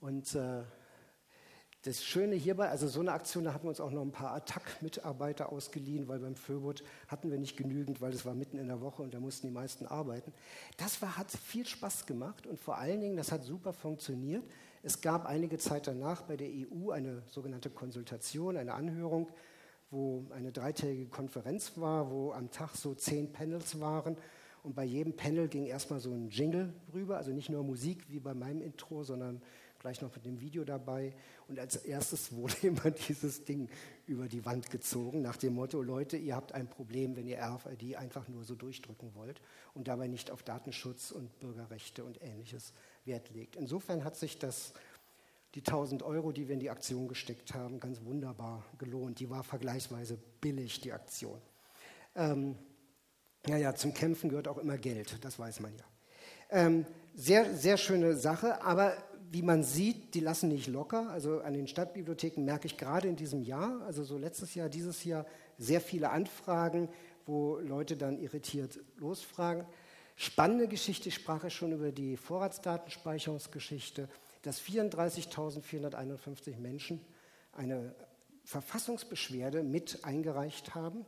Und äh, das Schöne hierbei, also so eine Aktion, da hatten wir uns auch noch ein paar Attack-Mitarbeiter ausgeliehen, weil beim Föbot hatten wir nicht genügend, weil es war mitten in der Woche und da mussten die meisten arbeiten. Das war, hat viel Spaß gemacht und vor allen Dingen, das hat super funktioniert. Es gab einige Zeit danach bei der EU eine sogenannte Konsultation, eine Anhörung, wo eine dreitägige Konferenz war, wo am Tag so zehn Panels waren. Und bei jedem Panel ging erstmal so ein Jingle rüber, also nicht nur Musik wie bei meinem Intro, sondern gleich noch mit dem Video dabei. Und als erstes wurde immer dieses Ding über die Wand gezogen, nach dem Motto, Leute, ihr habt ein Problem, wenn ihr RFID einfach nur so durchdrücken wollt und dabei nicht auf Datenschutz und Bürgerrechte und ähnliches Wert legt. Insofern hat sich das, die 1000 Euro, die wir in die Aktion gesteckt haben, ganz wunderbar gelohnt. Die war vergleichsweise billig, die Aktion. Ähm, ja, ja, zum Kämpfen gehört auch immer Geld, das weiß man ja. Ähm, sehr, sehr schöne Sache, aber wie man sieht, die lassen nicht locker. Also an den Stadtbibliotheken merke ich gerade in diesem Jahr, also so letztes Jahr, dieses Jahr, sehr viele Anfragen, wo Leute dann irritiert losfragen. Spannende Geschichte, ich sprach ja schon über die Vorratsdatenspeicherungsgeschichte, dass 34.451 Menschen eine Verfassungsbeschwerde mit eingereicht haben,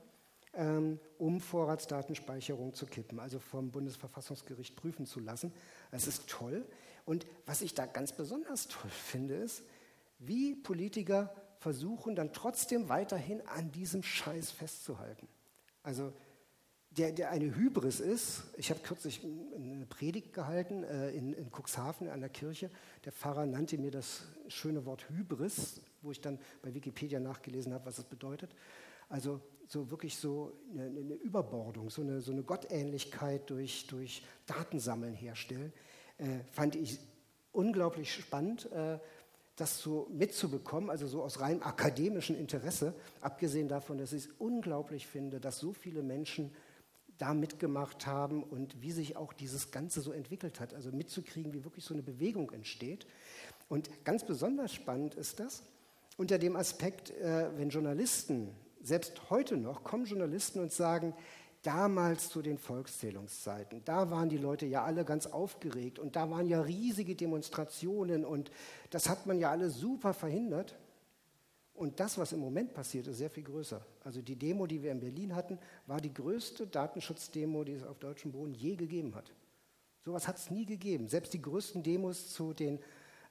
ähm, um Vorratsdatenspeicherung zu kippen, also vom Bundesverfassungsgericht prüfen zu lassen. Das ist toll. Und was ich da ganz besonders toll finde, ist, wie Politiker versuchen dann trotzdem weiterhin an diesem Scheiß festzuhalten. Also der, der eine Hybris ist, ich habe kürzlich eine Predigt gehalten äh, in, in Cuxhaven an der Kirche. Der Pfarrer nannte mir das schöne Wort Hybris, wo ich dann bei Wikipedia nachgelesen habe, was es bedeutet. Also so wirklich so eine, eine Überbordung, so eine, so eine Gottähnlichkeit durch, durch Datensammeln herstellen äh, fand ich unglaublich spannend, äh, das so mitzubekommen, also so aus rein akademischem Interesse, abgesehen davon, dass ich es unglaublich finde, dass so viele Menschen da mitgemacht haben und wie sich auch dieses Ganze so entwickelt hat, also mitzukriegen, wie wirklich so eine Bewegung entsteht. Und ganz besonders spannend ist das unter dem Aspekt, äh, wenn Journalisten, selbst heute noch, kommen Journalisten und sagen, damals zu den Volkszählungszeiten, da waren die Leute ja alle ganz aufgeregt und da waren ja riesige Demonstrationen und das hat man ja alles super verhindert. Und das, was im Moment passiert, ist sehr viel größer. Also die Demo, die wir in Berlin hatten, war die größte Datenschutzdemo, die es auf deutschem Boden je gegeben hat. So etwas hat es nie gegeben. Selbst die größten Demos zu den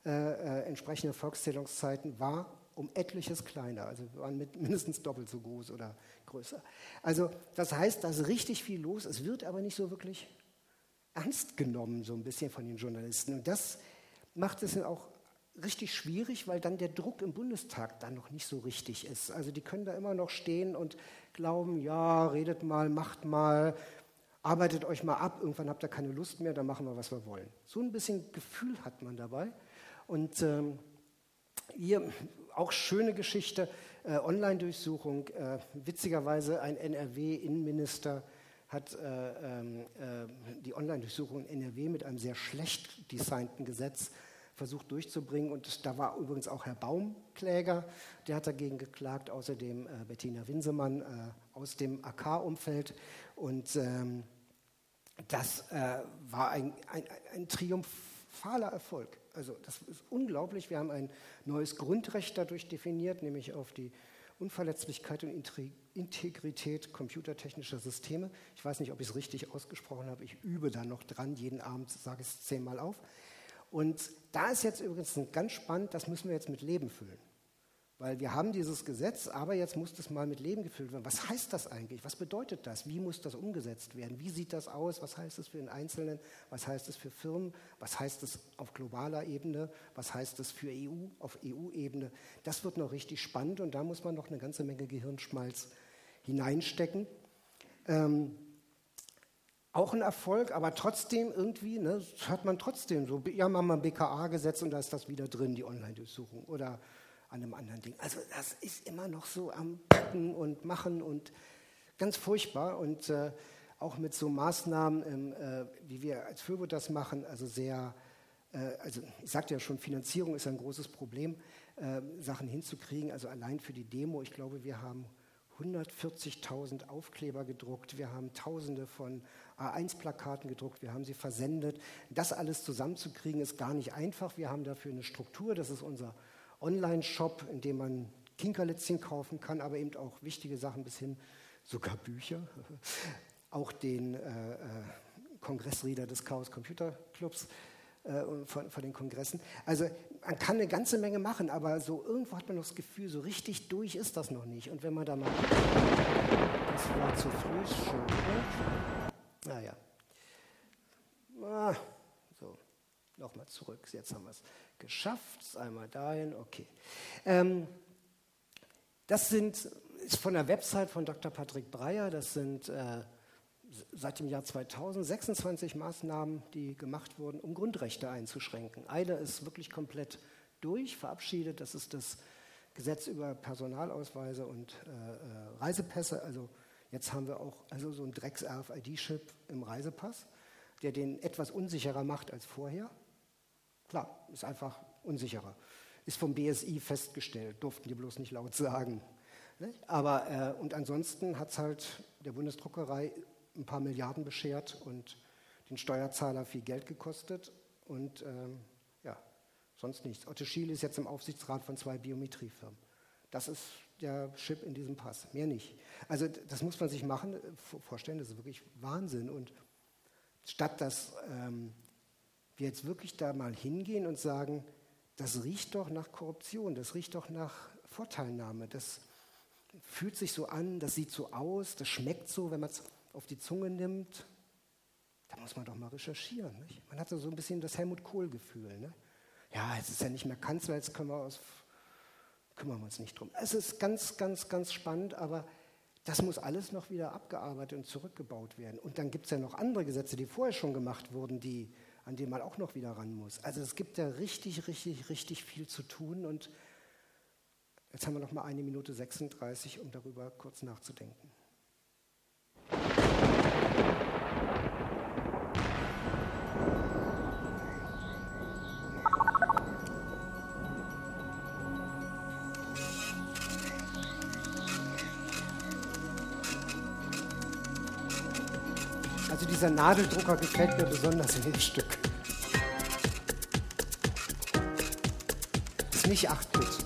äh, äh, entsprechenden Volkszählungszeiten war um etliches kleiner, also waren mindestens doppelt so groß oder größer. Also das heißt, da ist richtig viel los, es wird aber nicht so wirklich ernst genommen, so ein bisschen von den Journalisten. Und das macht es auch richtig schwierig, weil dann der Druck im Bundestag dann noch nicht so richtig ist. Also die können da immer noch stehen und glauben, ja, redet mal, macht mal, arbeitet euch mal ab, irgendwann habt ihr keine Lust mehr, dann machen wir, was wir wollen. So ein bisschen Gefühl hat man dabei. Und ähm, hier auch schöne Geschichte, äh, Online-Durchsuchung. Äh, witzigerweise ein NRW-Innenminister hat äh, ähm, äh, die Online-Durchsuchung in NRW mit einem sehr schlecht designten Gesetz versucht durchzubringen. Und da war übrigens auch Herr Baumkläger, der hat dagegen geklagt, außerdem äh, Bettina Winsemann äh, aus dem AK-Umfeld. Und ähm, das war ein, ein, ein triumphaler Erfolg. Also das ist unglaublich. Wir haben ein neues Grundrecht dadurch definiert, nämlich auf die Unverletzlichkeit und Integrität computertechnischer Systeme. Ich weiß nicht, ob ich es richtig ausgesprochen habe. Ich übe da noch dran. Jeden Abend sage ich es zehnmal auf. Und da ist jetzt übrigens ganz spannend, das müssen wir jetzt mit Leben füllen. Weil wir haben dieses Gesetz, aber jetzt muss das mal mit Leben gefüllt werden. Was heißt das eigentlich? Was bedeutet das? Wie muss das umgesetzt werden? Wie sieht das aus? Was heißt es für den Einzelnen? Was heißt es für Firmen? Was heißt es auf globaler Ebene? Was heißt es für EU auf EU-Ebene? Das wird noch richtig spannend und da muss man noch eine ganze Menge Gehirnschmalz hineinstecken. Ähm, auch ein Erfolg, aber trotzdem irgendwie, ne, hat man trotzdem so, ja, machen wir ein BKA-Gesetz und da ist das wieder drin, die Online-Durchsuchung. Oder an einem anderen Ding. Also das ist immer noch so am Packen und Machen und ganz furchtbar. Und äh, auch mit so Maßnahmen, ähm, äh, wie wir als Föbo das machen, also sehr, äh, also ich sagte ja schon, Finanzierung ist ein großes Problem, äh, Sachen hinzukriegen. Also allein für die Demo, ich glaube, wir haben 140.000 Aufkleber gedruckt, wir haben Tausende von A1-Plakaten gedruckt, wir haben sie versendet. Das alles zusammenzukriegen ist gar nicht einfach. Wir haben dafür eine Struktur, das ist unser Online-Shop, in dem man Kinkerlitzchen kaufen kann, aber eben auch wichtige Sachen bis hin, sogar Bücher, auch den äh, äh, Kongressreader des Chaos Computer Clubs. äh, von, von den Kongressen. Also man kann eine ganze Menge machen, aber so irgendwo hat man das Gefühl, so richtig durch ist das noch nicht. Und wenn man da mal, das war zu früh schon, naja. Ah, nochmal zurück, jetzt haben wir es geschafft, einmal dahin, okay. Ähm, das sind, ist von der Website von Dr. Patrick Breyer, das sind äh, seit dem Jahr 2000 26 Maßnahmen, die gemacht wurden, um Grundrechte einzuschränken. Eine ist wirklich komplett durch, verabschiedet, das ist das Gesetz über Personalausweise und äh, äh Reisepässe. Also jetzt haben wir auch also so einen Drecks-RFID-Chip im Reisepass, der den etwas unsicherer macht als vorher. Klar, ist einfach unsicherer. Ist vom BSI festgestellt, durften die bloß nicht laut sagen. Ne? Aber, äh, und ansonsten hat es halt der Bundesdruckerei ein paar Milliarden beschert und den Steuerzahler viel Geld gekostet und ähm, ja, sonst nichts. Otto Schiele ist jetzt im Aufsichtsrat von zwei Biometriefirmen. Das ist der Chip in diesem Pass, mehr nicht. Also das muss man sich machen, äh, vorstellen, das ist wirklich Wahnsinn. Und statt dass ähm, wir jetzt wirklich da mal hingehen und sagen, das riecht doch nach Korruption, das riecht doch nach Vorteilnahme, das fühlt sich so an, das sieht so aus, das schmeckt so, wenn man es auf die Zunge nimmt, da muss man doch mal recherchieren. Nicht? Man hat so ein bisschen das Helmut Kohl-Gefühl. Ne? Ja, jetzt ist er nicht mehr Kanzler, jetzt können wir aus, kümmern wir uns nicht drum. Es ist ganz, ganz, ganz spannend, aber das muss alles noch wieder abgearbeitet und zurückgebaut werden. Und dann gibt es ja noch andere Gesetze, die vorher schon gemacht wurden, die, an denen man auch noch wieder ran muss. Also es gibt ja richtig, richtig, richtig viel zu tun. Und jetzt haben wir noch mal eine Minute 36, um darüber kurz nachzudenken. Dieser Nadeldrucker gefällt mir besonders in dem Stück. Ist nicht 8-Bit.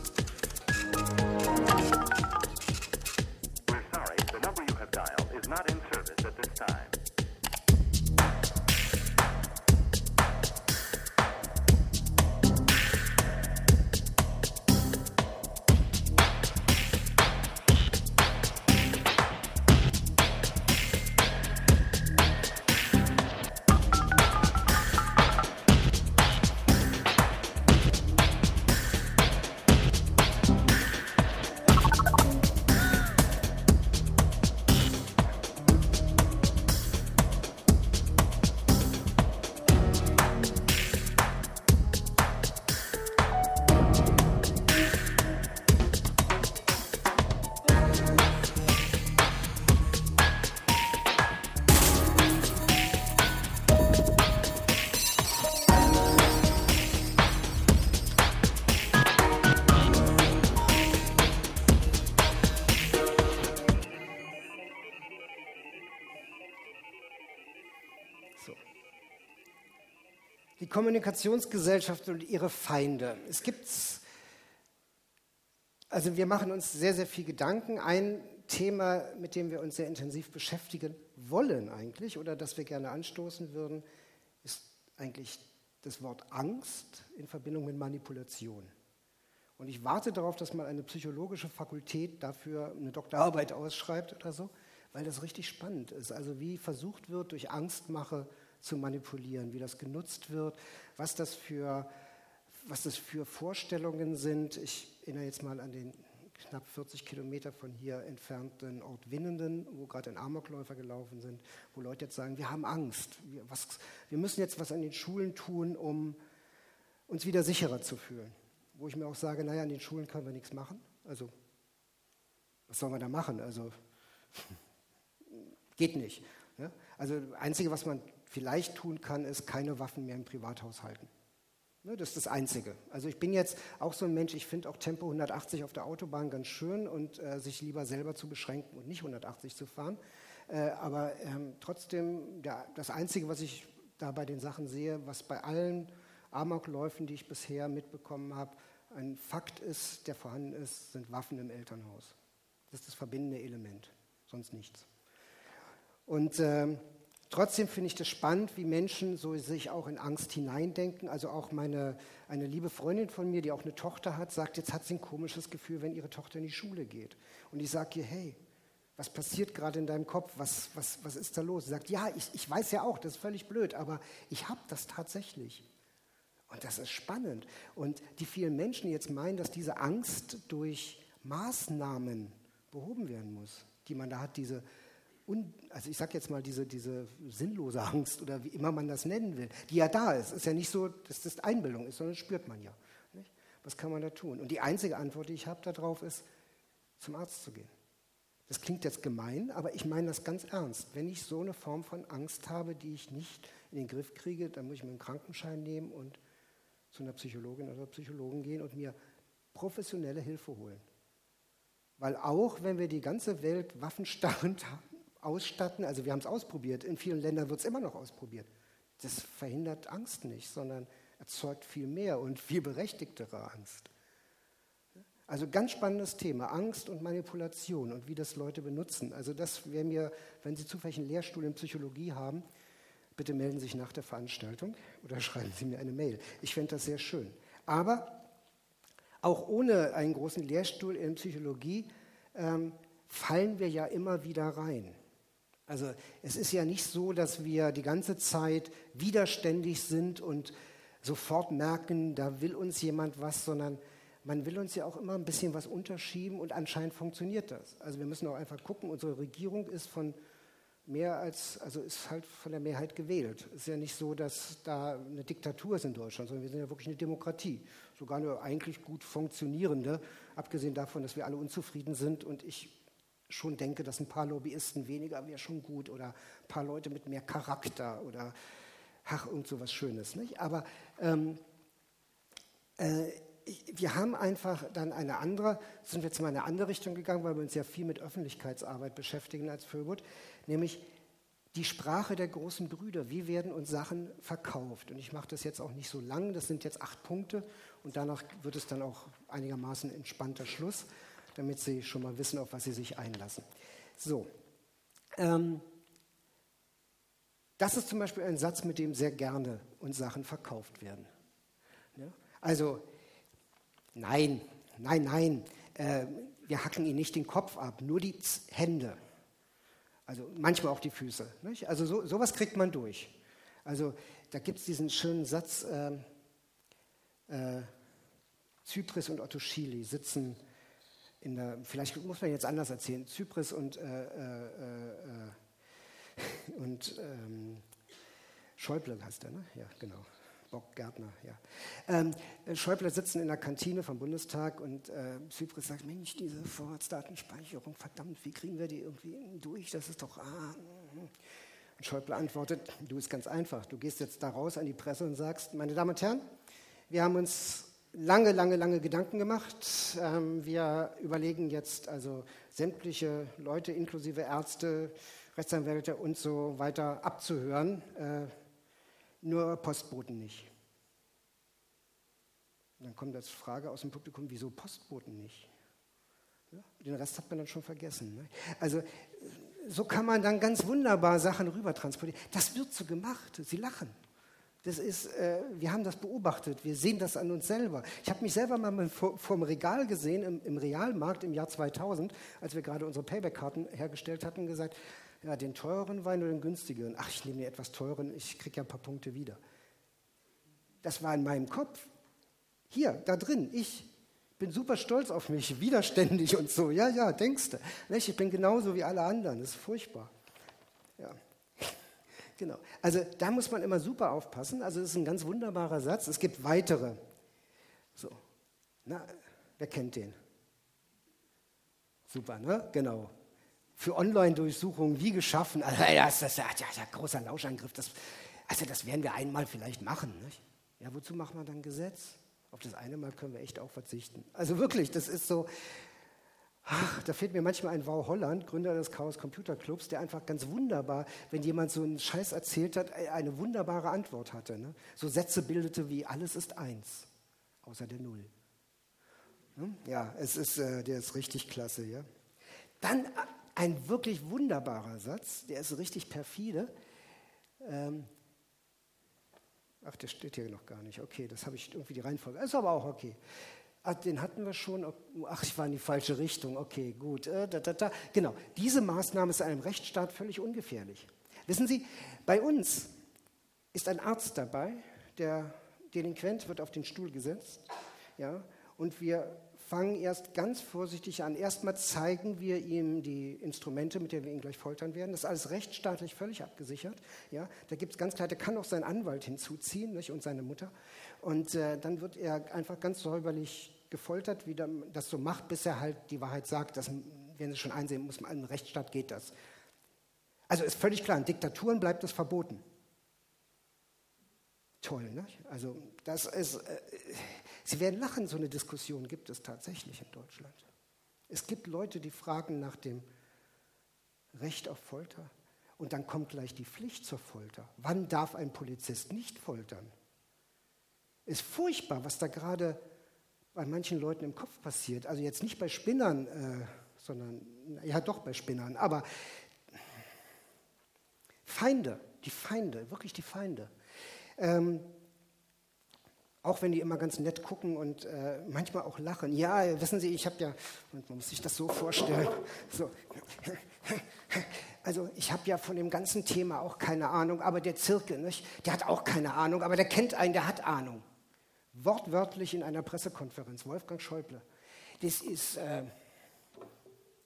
Kommunikationsgesellschaft und ihre Feinde. Es gibt, also wir machen uns sehr, sehr viel Gedanken. Ein Thema, mit dem wir uns sehr intensiv beschäftigen wollen eigentlich oder das wir gerne anstoßen würden, ist eigentlich das Wort Angst in Verbindung mit Manipulation. Und ich warte darauf, dass mal eine psychologische Fakultät dafür eine Doktorarbeit ausschreibt oder so, weil das richtig spannend ist. Also wie versucht wird, durch Angstmache zu manipulieren, wie das genutzt wird, was das für, was das für Vorstellungen sind. Ich erinnere jetzt mal an den knapp 40 Kilometer von hier entfernten Ort Winnenden, wo gerade ein Amokläufer gelaufen sind, wo Leute jetzt sagen, wir haben Angst, wir, was, wir müssen jetzt was an den Schulen tun, um uns wieder sicherer zu fühlen. Wo ich mir auch sage, naja, an den Schulen können wir nichts machen. Also, was sollen wir da machen? Also, geht nicht. Ne? Also, das Einzige, was man vielleicht tun kann, ist keine Waffen mehr im Privathaushalten. Ne, das ist das Einzige. Also ich bin jetzt auch so ein Mensch, ich finde auch Tempo 180 auf der Autobahn ganz schön und äh, sich lieber selber zu beschränken und nicht 180 zu fahren. Äh, aber ähm, trotzdem, ja, das Einzige, was ich da bei den Sachen sehe, was bei allen Amokläufen, die ich bisher mitbekommen habe, ein Fakt ist, der vorhanden ist, sind Waffen im Elternhaus. Das ist das verbindende Element, sonst nichts. Und ähm, Trotzdem finde ich das spannend, wie Menschen so sich auch in Angst hineindenken. Also auch meine, eine liebe Freundin von mir, die auch eine Tochter hat, sagt, jetzt hat sie ein komisches Gefühl, wenn ihre Tochter in die Schule geht. Und ich sage ihr, hey, was passiert gerade in deinem Kopf? Was, was, was ist da los? Sie sagt, ja, ich, ich weiß ja auch, das ist völlig blöd, aber ich habe das tatsächlich. Und das ist spannend. Und die vielen Menschen jetzt meinen, dass diese Angst durch Maßnahmen behoben werden muss, die man da hat, diese un, also ich sage jetzt mal diese, diese sinnlose Angst oder wie immer man das nennen will, die ja da ist. Ist ja nicht so, dass das Einbildung ist, sondern spürt man ja. Nicht? Was kann man da tun? Und die einzige Antwort, die ich habe darauf, ist, zum Arzt zu gehen. Das klingt jetzt gemein, aber ich meine das ganz ernst. Wenn ich so eine Form von Angst habe, die ich nicht in den Griff kriege, dann muss ich mir einen Krankenschein nehmen und zu einer Psychologin oder Psychologen gehen und mir professionelle Hilfe holen. Weil auch wenn wir die ganze Welt waffenstarrend ausstatten. Also wir haben es ausprobiert. In vielen Ländern wird es immer noch ausprobiert. Das verhindert Angst nicht, sondern erzeugt viel mehr und viel berechtigtere Angst. Also ganz spannendes Thema, Angst und Manipulation und wie das Leute benutzen. Also das wäre mir, wenn Sie zufällig einen Lehrstuhl in Psychologie haben, bitte melden Sie sich nach der Veranstaltung oder schreiben Sie mir eine Mail. Ich fände das sehr schön. Aber auch ohne einen großen Lehrstuhl in Psychologie ähm, fallen wir ja immer wieder rein. Also es ist ja nicht so, dass wir die ganze Zeit widerständig sind und sofort merken, da will uns jemand was, sondern man will uns ja auch immer ein bisschen was unterschieben und anscheinend funktioniert das. Also wir müssen auch einfach gucken, unsere Regierung ist von mehr als, also ist halt von der Mehrheit gewählt. Es ist ja nicht so, dass da eine Diktatur ist in Deutschland, sondern wir sind ja wirklich eine Demokratie. Sogar eine eigentlich gut funktionierende, abgesehen davon, dass wir alle unzufrieden sind und ich schon denke, dass ein paar Lobbyisten weniger wäre schon gut oder ein paar Leute mit mehr Charakter oder ach, irgend so was Schönes. Nicht? Aber ähm, äh, wir haben einfach dann eine andere, sind wir jetzt mal in eine andere Richtung gegangen, weil wir uns ja viel mit Öffentlichkeitsarbeit beschäftigen als Föbot, nämlich die Sprache der großen Brüder. Wie werden uns Sachen verkauft? Und ich mache das jetzt auch nicht so lang, das sind jetzt acht Punkte und danach wird es dann auch einigermaßen entspannter Schluss damit Sie schon mal wissen, auf was Sie sich einlassen. So. Ähm, das ist zum Beispiel ein Satz, mit dem sehr gerne uns Sachen verkauft werden. Ja? Also, nein, nein, nein, äh, wir hacken Ihnen nicht den Kopf ab, nur die Hände. Also manchmal auch die Füße. Nicht? Also so, sowas kriegt man durch. Also da gibt es diesen schönen Satz, äh, äh, Zypris und Otto Schily sitzen der, vielleicht muss man jetzt anders erzählen, Zypris und, äh, äh, äh, und ähm, Schäuble heißt er, ne? Ja, genau. Bock Gärtner, ja. Ähm, Schäuble sitzen in der Kantine vom Bundestag und äh, Zypris sagt, Mensch, diese Vorratsdatenspeicherung, verdammt, wie kriegen wir die irgendwie durch? Das ist doch... Ah. Und Schäuble antwortet, du ist ganz einfach, du gehst jetzt da raus an die Presse und sagst, meine Damen und Herren, wir haben uns lange, lange, lange Gedanken gemacht. Ähm, wir überlegen jetzt also sämtliche Leute inklusive Ärzte, Rechtsanwälte und so weiter abzuhören, äh, nur Postboten nicht. Dann kommt als Frage aus dem Publikum, wieso Postboten nicht? Den Rest hat man dann schon vergessen. Ne? Also so kann man dann ganz wunderbar Sachen rüber transportieren. Das wird so gemacht. Sie lachen. Das ist, äh, wir haben das beobachtet, wir sehen das an uns selber. Ich habe mich selber mal vor, dem Regal gesehen, im, im, Realmarkt im Jahr 2000, als wir gerade unsere Payback-Karten hergestellt hatten, gesagt, ja, den teureren Wein oder den günstigeren? Ach, ich nehme mir etwas teuren, ich kriege ja ein paar Punkte wieder. Das war in meinem Kopf. Hier, da drin, ich bin super stolz auf mich, widerständig und so. Ja, ja, denkst du. Ich bin genauso wie alle anderen, das ist furchtbar. Ja. Genau. Also da muss man immer super aufpassen. Also das ist ein ganz wunderbarer Satz. Es gibt weitere. So. Na, wer kennt den? Super, ne? Genau. Für Online-Durchsuchungen wie geschaffen. Also, das, das, ja, ja, großer Lauschangriff. Das, also das werden wir einmal vielleicht machen. Nicht? Ja, wozu machen wir dann Gesetz? Auf das eine Mal können wir echt auch verzichten. Also wirklich, das ist so, Ach, da fehlt mir manchmal ein Wow Holland, Gründer des Chaos Computer Clubs, der einfach ganz wunderbar, wenn jemand so einen Scheiß erzählt hat, äh, eine wunderbare Antwort hatte. Ne? So Sätze bildete wie alles ist eins, außer der Null. Hm? Ja, es ist, äh, der ist richtig klasse. Ja? Dann äh, ein wirklich wunderbarer Satz, der ist richtig perfide. Ähm, ach, der steht hier noch gar nicht. Okay, das habe ich irgendwie die Reihenfolge. Ist aber auch okay. Ach, den hatten wir schon. Ach, ich war in die falsche Richtung. Okay, gut. Äh, da, da, da. Genau, diese Maßnahme ist in einem Rechtsstaat völlig ungefährlich. Wissen Sie, bei uns ist ein Arzt dabei, der Delinquent wird auf den Stuhl gesetzt. Ja, und wir fangen erst ganz vorsichtig an. Erstmal zeigen wir ihm die Instrumente, mit denen wir ihn gleich foltern werden. Das ist alles rechtsstaatlich völlig abgesichert. Ja, da gibt es ganz klar, der kann auch seinen Anwalt hinzuziehen nicht, und seine Mutter. Und äh, dann wird er einfach ganz säuberlich gefoltert, wie das so macht, bis er halt die Wahrheit sagt. Das werden Sie schon einsehen, muss man, im Rechtsstaat geht das. Also ist völlig klar, in Diktaturen bleibt das verboten. Toll, ne? Also das ist, äh, Sie werden lachen, so eine Diskussion gibt es tatsächlich in Deutschland. Es gibt Leute, die fragen nach dem Recht auf Folter und dann kommt gleich die Pflicht zur Folter. Wann darf ein Polizist nicht foltern? Ist furchtbar, was da gerade bei manchen Leuten im Kopf passiert. Also jetzt nicht bei Spinnern, äh, sondern ja doch bei Spinnern, aber Feinde, die Feinde, wirklich die Feinde. Ähm, auch wenn die immer ganz nett gucken und äh, manchmal auch lachen. Ja, wissen Sie, ich habe ja, man muss sich das so vorstellen, so, also ich habe ja von dem ganzen Thema auch keine Ahnung, aber der Zirkel, nicht? der hat auch keine Ahnung, aber der kennt einen, der hat Ahnung. Wortwörtlich in einer Pressekonferenz, Wolfgang Schäuble. Das ist, äh,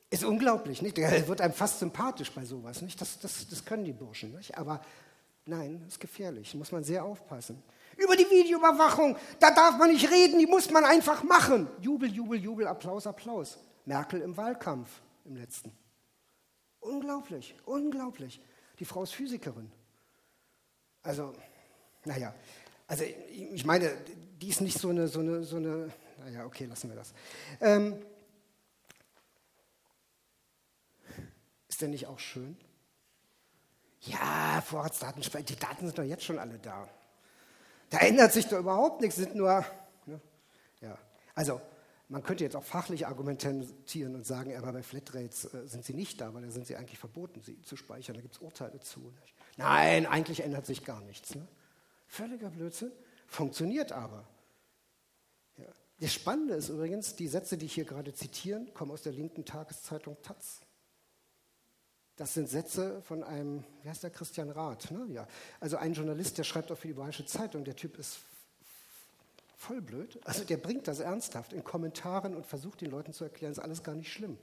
ist unglaublich, nicht? Der wird einem fast sympathisch bei sowas, nicht? Das, das, das können die Burschen, nicht? Aber nein, das ist gefährlich, muss man sehr aufpassen. Über die Videoüberwachung, da darf man nicht reden, die muss man einfach machen. Jubel, Jubel, Jubel, Applaus, Applaus. Merkel im Wahlkampf im letzten. Unglaublich, unglaublich. Die Frau ist Physikerin. Also, naja, also ich meine, die ist nicht so eine, so eine, so eine, naja, okay, lassen wir das. Ähm, ist der nicht auch schön? Ja, Vorratsdatenspeicher, die Daten sind doch jetzt schon alle da. Da ändert sich doch überhaupt nichts, sind nur. Ne? Ja. Also, man könnte jetzt auch fachlich argumentieren und sagen, aber bei Flatrates äh, sind sie nicht da, weil da sind sie eigentlich verboten, sie zu speichern. Da gibt es Urteile zu. Nicht? Nein, eigentlich ändert sich gar nichts. Ne? Völliger Blödsinn. Funktioniert aber. Ja. Das Spannende ist übrigens, die Sätze, die ich hier gerade zitieren, kommen aus der linken Tageszeitung Taz. Das sind Sätze von einem, wie heißt der, Christian Rath. Ne? Ja. Also ein Journalist, der schreibt auch für die Bayerische Zeitung. Der Typ ist voll blöd. Also der bringt das ernsthaft in Kommentaren und versucht den Leuten zu erklären, ist alles gar nicht schlimm.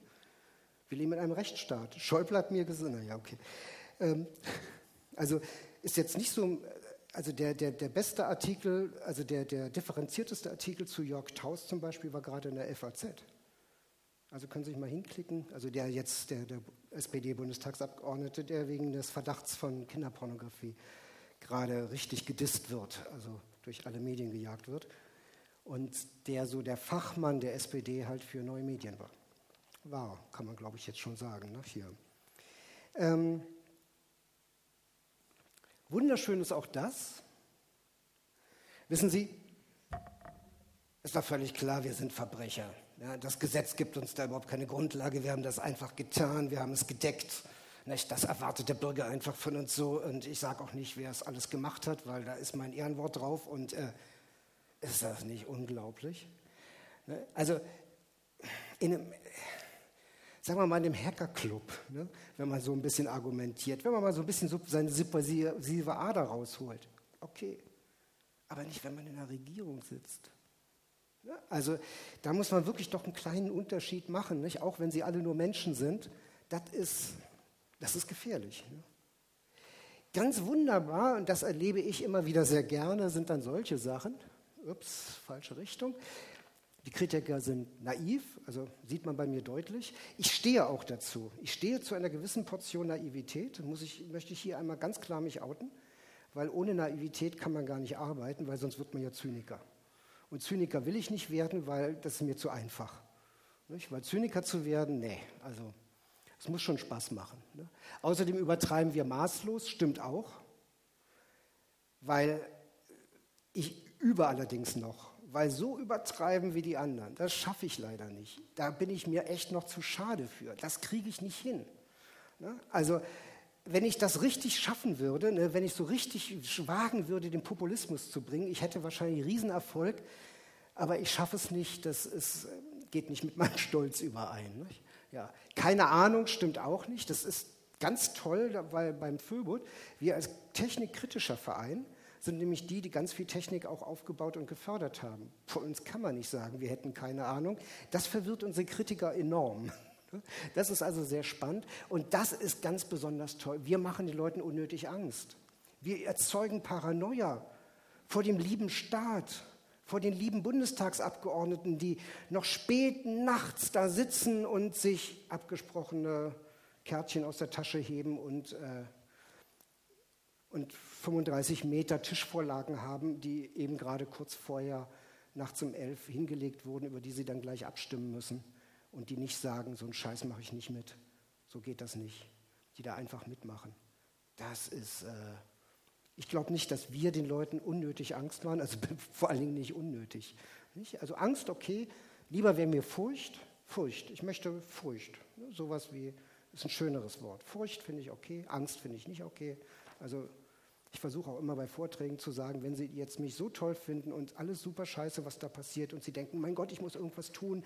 Wir leben in einem Rechtsstaat. Schäuble hat mir gesagt, ja, okay. Ähm, also ist jetzt nicht so, also der, der, der beste Artikel, also der, der differenzierteste Artikel zu Jörg Taus zum Beispiel war gerade in der FAZ. Also können Sie sich mal hinklicken. Also der jetzt, der, der SPD-Bundestagsabgeordnete, der wegen des Verdachts von Kinderpornografie gerade richtig gedisst wird, also durch alle Medien gejagt wird. Und der so der Fachmann der SPD halt für neue Medien war. War, kann man glaube ich jetzt schon sagen, ne? hier. Ähm, wunderschön ist auch das. Wissen Sie, es war völlig klar, wir sind Verbrecher. Ja, das Gesetz gibt uns da überhaupt keine Grundlage. Wir haben das einfach getan, wir haben es gedeckt. Nicht? Das erwartet der Bürger einfach von uns so. Und ich sage auch nicht, wer es alles gemacht hat, weil da ist mein Ehrenwort drauf. Und äh, ist das nicht unglaublich? Ne? Also, in einem, sagen wir mal, in einem Hackerclub, ne? wenn man so ein bisschen argumentiert, wenn man mal so ein bisschen seine subversive Ader rausholt. Okay. Aber nicht, wenn man in der Regierung sitzt. Also da muss man wirklich doch einen kleinen Unterschied machen, nicht? auch wenn sie alle nur Menschen sind. Das ist, das ist gefährlich. Ne? Ganz wunderbar, und das erlebe ich immer wieder sehr gerne, sind dann solche Sachen. Ups, falsche Richtung. Die Kritiker sind naiv, also sieht man bei mir deutlich. Ich stehe auch dazu. Ich stehe zu einer gewissen Portion Naivität, muss ich, möchte ich hier einmal ganz klar mich outen, weil ohne Naivität kann man gar nicht arbeiten, weil sonst wird man ja Zyniker. Und Zyniker will ich nicht werden, weil das ist mir zu einfach. Nicht? Weil Zyniker zu werden, nee, also es muss schon Spaß machen. Ne? Außerdem übertreiben wir maßlos, stimmt auch, weil ich übe allerdings noch, weil so übertreiben wie die anderen, das schaffe ich leider nicht. Da bin ich mir echt noch zu schade für. Das kriege ich nicht hin. Ne? Also wenn ich das richtig schaffen würde, ne, wenn ich so richtig wagen würde, den Populismus zu bringen, ich hätte wahrscheinlich Riesenerfolg, aber ich schaffe es nicht, das ist, geht nicht mit meinem Stolz überein. Nicht? Ja. Keine Ahnung stimmt auch nicht, das ist ganz toll, weil beim Föbot, wir als technikkritischer Verein, sind nämlich die, die ganz viel Technik auch aufgebaut und gefördert haben. Vor uns kann man nicht sagen, wir hätten keine Ahnung. Das verwirrt unsere Kritiker enorm. Das ist also sehr spannend und das ist ganz besonders toll. Wir machen den Leuten unnötig Angst. Wir erzeugen Paranoia vor dem lieben Staat, vor den lieben Bundestagsabgeordneten, die noch spät nachts da sitzen und sich abgesprochene Kärtchen aus der Tasche heben und, äh, und 35 Meter Tischvorlagen haben, die eben gerade kurz vorher nachts um elf hingelegt wurden, über die sie dann gleich abstimmen müssen und die nicht sagen, so einen Scheiß mache ich nicht mit. So geht das nicht. Die da einfach mitmachen. Das ist, äh, ich glaube nicht, dass wir den Leuten unnötig Angst machen, also vor allen Dingen nicht unnötig. Nicht? Also Angst, okay, lieber wäre mir Furcht, Furcht. Ich möchte Furcht. Ne? Sowas wie, ist ein schöneres Wort. Furcht finde ich okay, Angst finde ich nicht okay. Also ich versuche auch immer bei Vorträgen zu sagen, wenn Sie jetzt mich so toll finden und alles super scheiße, was da passiert und Sie denken, mein Gott, ich muss irgendwas tun,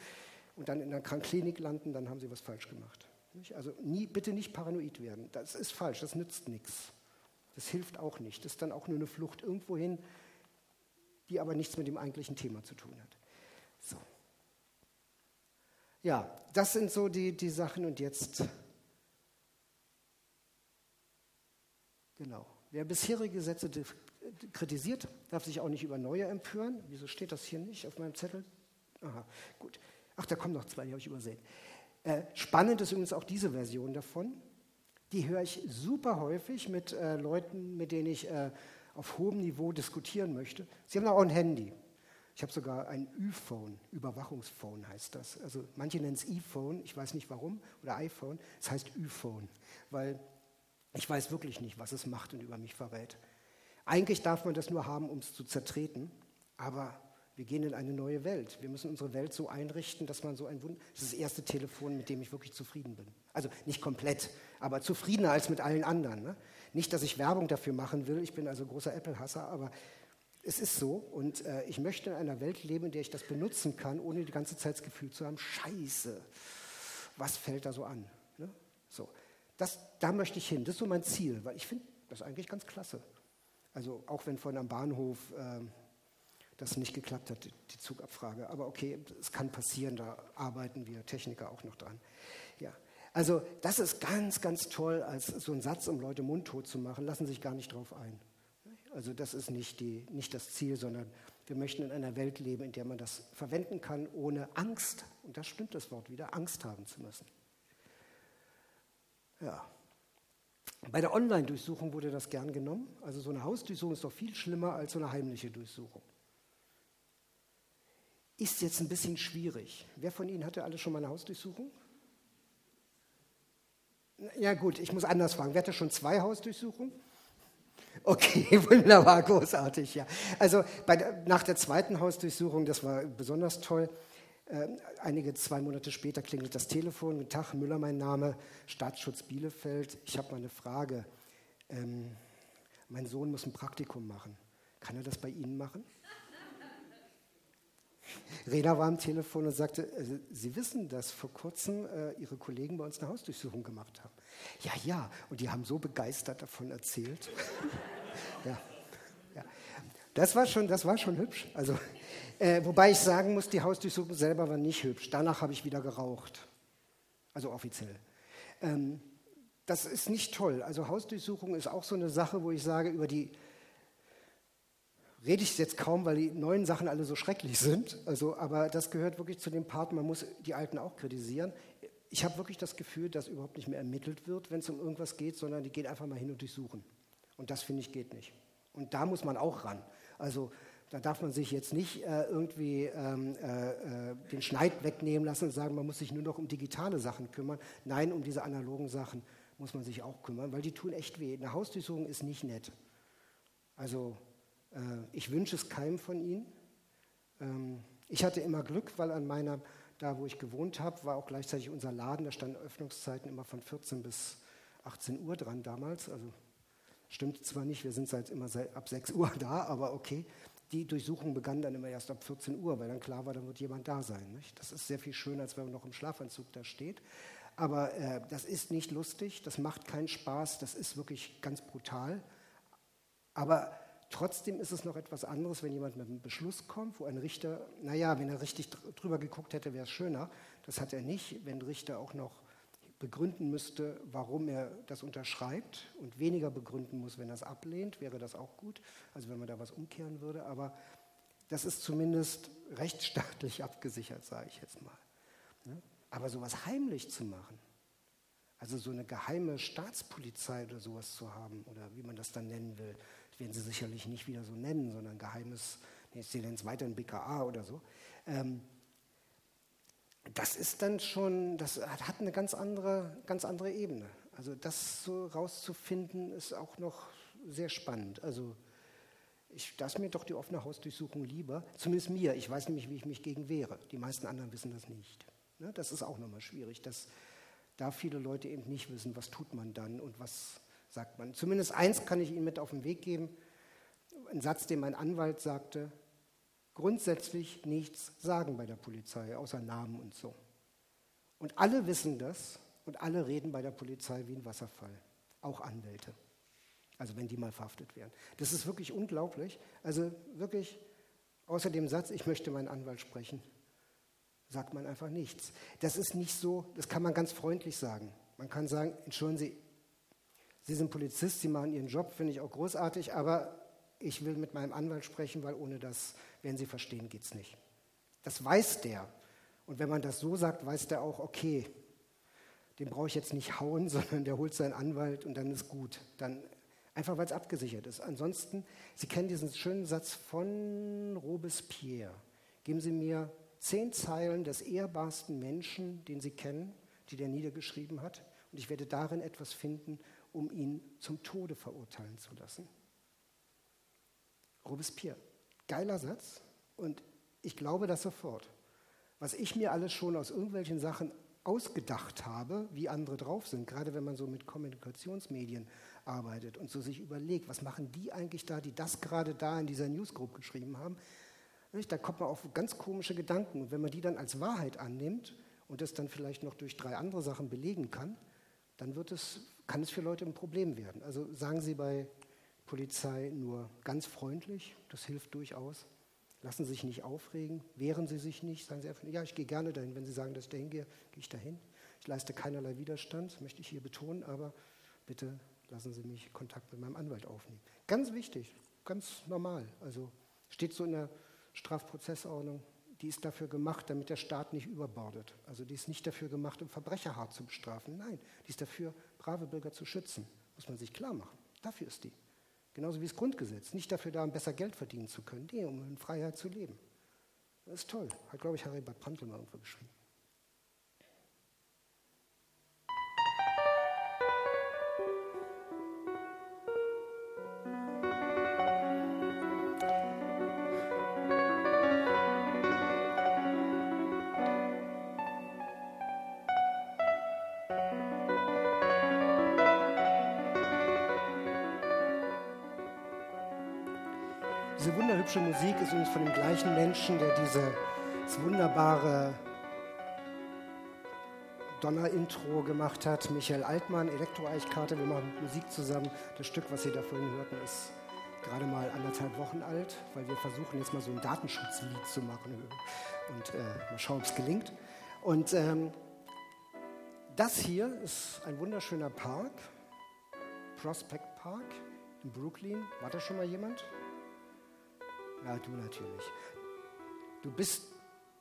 und dann in einer Krankklinik landen, dann haben sie was falsch gemacht. Also nie, bitte nicht paranoid werden. Das ist falsch, das nützt nichts. Das hilft auch nicht. Das ist dann auch nur eine Flucht irgendwohin, die aber nichts mit dem eigentlichen Thema zu tun hat. So. Ja, das sind so die, die Sachen und jetzt. Genau. Wer bisherige Gesetze kritisiert, darf sich auch nicht über neue empören. Wieso steht das hier nicht auf meinem Zettel? Aha, gut. Ach, da kommen noch zwei, die habe ich übersehen. Äh, spannend ist übrigens auch diese Version davon. Die höre ich super häufig mit äh, Leuten, mit denen ich äh, auf hohem Niveau diskutieren möchte. Sie haben auch ein Handy. Ich habe sogar ein Ü-Phone, Überwachungsphone heißt das. Also manche nennen es E-Phone, ich weiß nicht warum, oder iPhone. Es heißt Ü-Phone, weil ich weiß wirklich nicht, was es macht und über mich verrät. Eigentlich darf man das nur haben, um es zu zertreten, aber wir gehen in eine neue Welt. Wir müssen unsere Welt so einrichten, dass man so ein Wunder. Das ist das erste Telefon, mit dem ich wirklich zufrieden bin. Also nicht komplett, aber zufriedener als mit allen anderen. Ne? Nicht, dass ich Werbung dafür machen will. Ich bin also großer Apple-Hasser, aber es ist so. Und äh, ich möchte in einer Welt leben, in der ich das benutzen kann, ohne die ganze Zeit das Gefühl zu haben: Scheiße, was fällt da so an? Ne? So, das, da möchte ich hin. Das ist so mein Ziel, weil ich finde das eigentlich ganz klasse. Also auch wenn von am Bahnhof äh, das nicht geklappt hat, die Zugabfrage. Aber okay, es kann passieren, da arbeiten wir Techniker auch noch dran. Ja. Also das ist ganz, ganz toll, als so ein Satz, um Leute mundtot zu machen, lassen sich gar nicht drauf ein. Also das ist nicht, die, nicht das Ziel, sondern wir möchten in einer Welt leben, in der man das verwenden kann, ohne Angst, und das stimmt das Wort wieder, Angst haben zu müssen. Ja. Bei der Online-Durchsuchung wurde das gern genommen. Also so eine Hausdurchsuchung ist doch viel schlimmer als so eine heimliche Durchsuchung ist jetzt ein bisschen schwierig. Wer von Ihnen hatte alle schon mal eine Hausdurchsuchung? Ja gut, ich muss anders fragen. Wer hatte schon zwei Hausdurchsuchungen? Okay, wunderbar, großartig, ja. Also der, nach der zweiten Hausdurchsuchung, das war besonders toll, äh, einige zwei Monate später klingelt das Telefon. Guten Tag, Müller, mein Name, Staatsschutz Bielefeld. Ich habe mal eine Frage. Ähm, mein Sohn muss ein Praktikum machen. Kann er das bei Ihnen machen? Rena war am Telefon und sagte, also, Sie wissen, dass vor kurzem äh, Ihre Kollegen bei uns eine Hausdurchsuchung gemacht haben. Ja, ja, und die haben so begeistert davon erzählt. ja, ja. Das war schon, das war schon hübsch. Also, äh, wobei ich sagen muss, die Hausdurchsuchung selber war nicht hübsch. Danach habe ich wieder geraucht. Also offiziell. Ähm, das ist nicht toll. Also Hausdurchsuchung ist auch so eine Sache, wo ich sage, über die rede ich jetzt kaum, weil die neuen Sachen alle so schrecklich sind. Also, aber das gehört wirklich zu dem Part, man muss die alten auch kritisieren. Ich habe wirklich das Gefühl, dass überhaupt nicht mehr ermittelt wird, wenn es um irgendwas geht, sondern die gehen einfach mal hin und durchsuchen. Und das finde ich geht nicht. Und da muss man auch ran. Also da darf man sich jetzt nicht äh, irgendwie ähm, äh, äh, den Schneid wegnehmen lassen und sagen, man muss sich nur noch um digitale Sachen kümmern. Nein, um diese analogen Sachen muss man sich auch kümmern, weil die tun echt weh. Eine Hausdurchsuchung ist nicht nett. Also ich wünsche es keinem von Ihnen. Ähm, ich hatte immer Glück, weil an meiner, da wo ich gewohnt habe, war auch gleichzeitig unser Laden, da standen Öffnungszeiten immer von 14 bis 18 Uhr dran damals. Also stimmt zwar nicht, wir sind seit immer seit, ab 6 Uhr da, aber okay. Die Durchsuchung begann dann immer erst ab 14 Uhr, weil dann klar war, dann wird jemand da sein. Nicht? Das ist sehr viel schöner, als wenn man noch im Schlafanzug da steht. Aber äh, das ist nicht lustig, das macht keinen Spaß, das ist wirklich ganz brutal. Aber trotzdem ist es noch etwas anderes, wenn jemand mit einem Beschluss kommt, wo ein Richter, naja, wenn er richtig drüber geguckt hätte, wäre es schöner. Das hat er nicht, wenn ein Richter auch noch begründen müsste, warum er das unterschreibt und weniger begründen muss, wenn er es ablehnt, wäre das auch gut. Also wenn man da was umkehren würde. Aber das ist zumindest rechtsstaatlich abgesichert, sage ich jetzt mal. Ne? Aber sowas heimlich zu machen, also so eine geheime Staatspolizei oder sowas zu haben, oder wie man das dann nennen will, werden sie sicherlich nicht wieder so nennen, sondern geheimes, sie nennen es weiterhin BKA oder so. Ähm, das ist dann schon, das hat eine ganz andere, ganz andere Ebene. Also das so rauszufinden, ist auch noch sehr spannend. Also ich, da ist mir doch die offene Hausdurchsuchung lieber, zumindest mir. Ich weiß nämlich, wie ich mich gegen wehre. Die meisten anderen wissen das nicht. Ne? Das ist auch nochmal schwierig, dass da viele Leute eben nicht wissen, was tut man dann und was sagt man. Zumindest eins kann ich Ihnen mit auf den Weg geben. Ein Satz, den mein Anwalt sagte, grundsätzlich nichts sagen bei der Polizei, außer Namen und so. Und alle wissen das und alle reden bei der Polizei wie ein Wasserfall, auch Anwälte. Also wenn die mal verhaftet werden. Das ist wirklich unglaublich. Also wirklich, außer dem Satz, ich möchte meinen Anwalt sprechen, sagt man einfach nichts. Das ist nicht so, das kann man ganz freundlich sagen. Man kann sagen, entschuldigen Sie, Sie sind Polizist, Sie machen Ihren Job, finde ich auch großartig, aber ich will mit meinem Anwalt sprechen, weil ohne das, werden Sie verstehen, geht es nicht. Das weiß der. Und wenn man das so sagt, weiß der auch, okay, den brauche ich jetzt nicht hauen, sondern der holt seinen Anwalt und dann ist gut. Dann einfach, weil es abgesichert ist. Ansonsten, Sie kennen diesen schönen Satz von Robespierre. Geben Sie mir zehn Zeilen des ehrbarsten Menschen, den Sie kennen, die der niedergeschrieben hat, und ich werde darin etwas finden, um ihn zum Tode verurteilen zu lassen. Robespierre, geiler Satz, und ich glaube das sofort. Was ich mir alles schon aus irgendwelchen Sachen ausgedacht habe, wie andere drauf sind, gerade wenn man so mit Kommunikationsmedien arbeitet und so sich überlegt, was machen die eigentlich da, die das gerade da in dieser Newsgroup geschrieben haben, da kommt man auf ganz komische Gedanken. Und wenn man die dann als Wahrheit annimmt und das dann vielleicht noch durch drei andere Sachen belegen kann, dann wird es, kann es für Leute ein Problem werden. Also sagen Sie bei Polizei nur ganz freundlich, das hilft durchaus. Lassen Sie sich nicht aufregen, wehren Sie sich nicht, sagen Sie einfach, ja, ich gehe gerne dahin. Wenn Sie sagen, dass ich dahin gehe, gehe ich dahin. Ich leiste keinerlei Widerstand, das möchte ich hier betonen, aber bitte lassen Sie mich Kontakt mit meinem Anwalt aufnehmen. Ganz wichtig, ganz normal. Also steht so in der Strafprozessordnung, die ist dafür gemacht, damit der Staat nicht überbordet. Also die ist nicht dafür gemacht, um Verbrecher hart zu bestrafen. Nein, die ist dafür, brave Bürger zu schützen. Muss man sich klar machen. Dafür ist die. Genauso wie das Grundgesetz. Nicht dafür da, um besser Geld verdienen zu können. Nee, um in Freiheit zu leben. Das ist toll. Hat, glaube ich, Harry Prantl mal irgendwo geschrieben. Von dem gleichen Menschen, der dieses wunderbare Donner-Intro gemacht hat. Michael Altmann, Elektro-Eichkarte, wir machen Musik zusammen. Das Stück, was Sie da vorhin hörten, ist gerade mal anderthalb Wochen alt, weil wir versuchen jetzt mal so ein Datenschutzlied zu machen und äh, mal schauen, ob es gelingt. Und ähm, das hier ist ein wunderschöner Park, Prospect Park in Brooklyn. War da schon mal jemand? Ja, du natürlich. Du bist,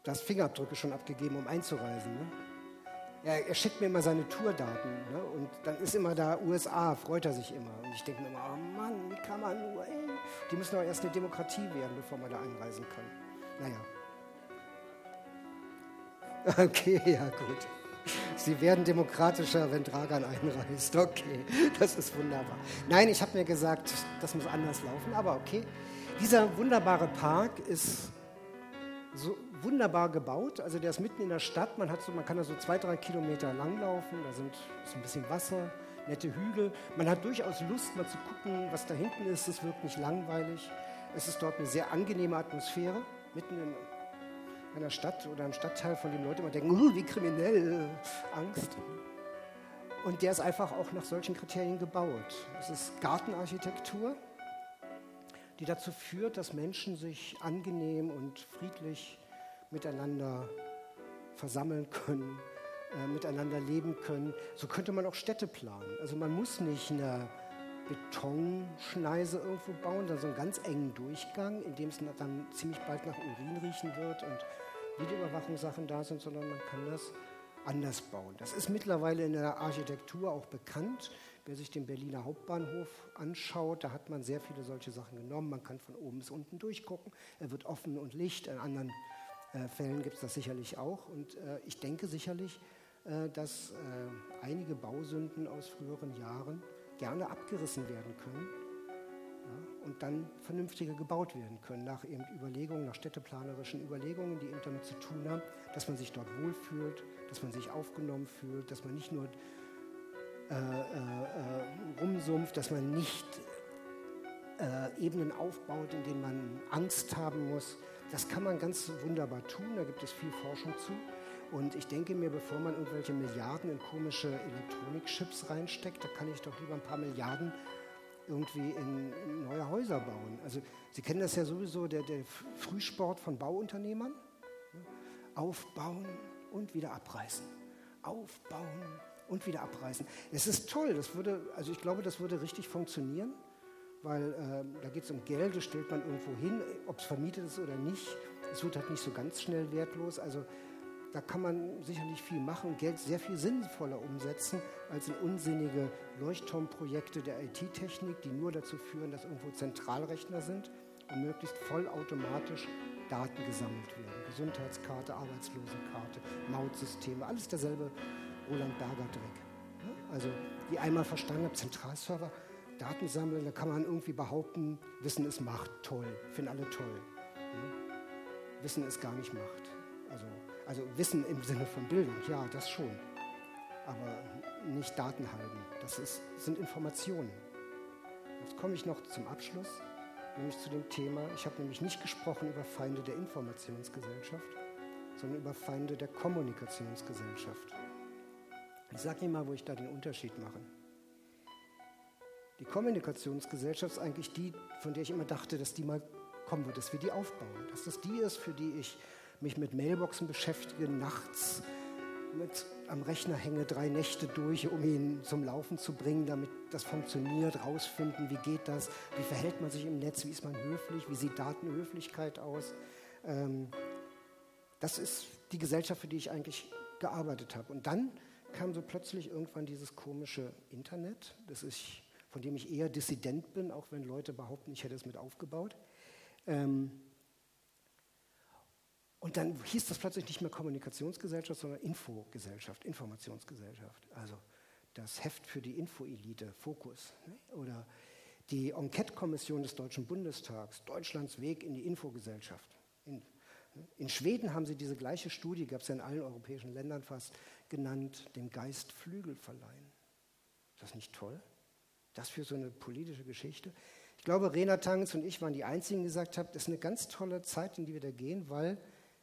du hast Fingerabdrücke schon abgegeben, um einzureisen. Ne? Er, er, schickt mir immer seine Tourdaten ne? und dann ist immer da USA, freut er sich immer. Und ich denke mir immer, oh Mann, wie kann man nur, ey. Die müssen doch erst eine Demokratie werden, bevor man da einreisen kann. Naja. Okay, ja gut. Sie werden demokratischer, wenn Dragan einreist. Okay, das ist wunderbar. Nein, ich habe mir gesagt, das muss anders laufen, aber okay. Dieser wunderbare Park ist so wunderbar gebaut. Also der ist mitten in der Stadt. Man, hat so, man kann da so zwei, drei Kilometer langlaufen. Da sind, ist ein bisschen Wasser. nette Hügel. Man hat durchaus Lust, mal zu gucken, was da hinten ist. Es wirkt nicht langweilig. Es ist dort eine sehr angenehme Atmosphäre, mitten in einer Stadt oder einem Stadtteil, von dem Leute immer denken, wie kriminell, Angst. Und der ist einfach auch nach solchen Kriterien gebaut. Es ist Gartenarchitektur, die dazu führt, dass Menschen sich angenehm und friedlich miteinander versammeln können, äh, miteinander leben können. So könnte man auch Städte planen. Also man muss nicht eine Betonschneise irgendwo bauen, dann so einen ganz engen Durchgang, in dem es dann ziemlich bald nach Urin riechen wird und Videoüberwachungssachen da sind, sondern man kann das anders bauen. Das ist mittlerweile in der Architektur auch bekannt. Wer sich den Berliner Hauptbahnhof anschaut, da hat man sehr viele solche Sachen genommen. Man kann von oben bis unten durchgucken. Er wird offen und Licht. In anderen äh, Fällen gibt es das sicherlich auch. Und äh, ich denke sicherlich, äh, dass äh, einige Bausünden aus früheren Jahren gerne abgerissen werden können ja, und dann vernünftiger gebaut werden können, nach eben Überlegungen, nach städteplanerischen Überlegungen, die eben damit zu tun haben, dass man sich dort wohlfühlt, dass man sich aufgenommen fühlt, dass man nicht nur äh, äh, äh rumsumpft, dass man nicht äh, Ebenen aufbaut, in denen man Angst haben muss. Das kann man ganz wunderbar tun, da gibt es viel Forschung zu. Und ich denke mir, bevor man irgendwelche Milliarden in komische Elektronikchips reinsteckt, da kann ich doch lieber ein paar Milliarden irgendwie in, in neue Häuser bauen. Also Sie kennen das ja sowieso, der, der Frühsport von Bauunternehmern. Aufbauen und wieder abreißen. Aufbauen und wieder abreißen. Es ist toll, das würde, also ich glaube, das würde richtig funktionieren, weil äh, da geht es um Geld, das stellt man irgendwo hin, ob es vermietet ist oder nicht. Es wird halt nicht so ganz schnell wertlos. Also da kann man sicherlich viel machen und Geld sehr viel sinnvoller umsetzen als in unsinnige Leuchtturmprojekte der IT-Technik, die nur dazu führen, dass irgendwo Zentralrechner sind und möglichst vollautomatisch Daten gesammelt werden. Gesundheitskarte, Arbeitslosenkarte, Mautsysteme, alles derselbe Roland Berger Dreck. Also die einmal verstanden haben, Zentralserver, Daten sammeln, da kann man irgendwie behaupten, Wissen ist Macht, toll, finden alle toll. Wissen ist gar nicht Macht. Also also Wissen im Sinne von Bildung, ja, das schon. Aber nicht Daten halten. Das ist, sind Informationen. Jetzt komme ich noch zum Abschluss, nämlich zu dem Thema. Ich habe nämlich nicht gesprochen über Feinde der Informationsgesellschaft, sondern über Feinde der Kommunikationsgesellschaft. Ich sage Ihnen mal, wo ich da den Unterschied mache. Die Kommunikationsgesellschaft ist eigentlich die, von der ich immer dachte, dass die mal kommen wird, dass wir die aufbauen. Dass das die ist, für die ich mich mit Mailboxen beschäftige, nachts mit am Rechner hänge, drei Nächte durch, um ihn zum Laufen zu bringen, damit das funktioniert, rausfinden, wie geht das, wie verhält man sich im Netz, wie ist man höflich, wie sieht Datenhöflichkeit aus. Ähm, das ist die Gesellschaft, für die ich eigentlich gearbeitet habe. Und dann kam so plötzlich irgendwann dieses komische Internet, das ich, von dem ich eher Dissident bin, auch wenn Leute behaupten, ich hätte es mit aufgebaut. Ähm, und dann hieß das plötzlich nicht mehr Kommunikationsgesellschaft, sondern Infogesellschaft, Informationsgesellschaft. Also das Heft für die Infoelite, Fokus. Ne? Oder die Enquete-Kommission des Deutschen Bundestags, Deutschlands Weg in die Infogesellschaft. In, ne? in Schweden haben sie diese gleiche Studie, gab es ja in allen europäischen Ländern fast, genannt, dem Geist Flügel verleihen. Ist das nicht toll? Das für so eine politische Geschichte. Ich glaube, Rena Tangens und ich waren die Einzigen, die gesagt haben, das ist eine ganz tolle Zeit, in die wir da gehen, weil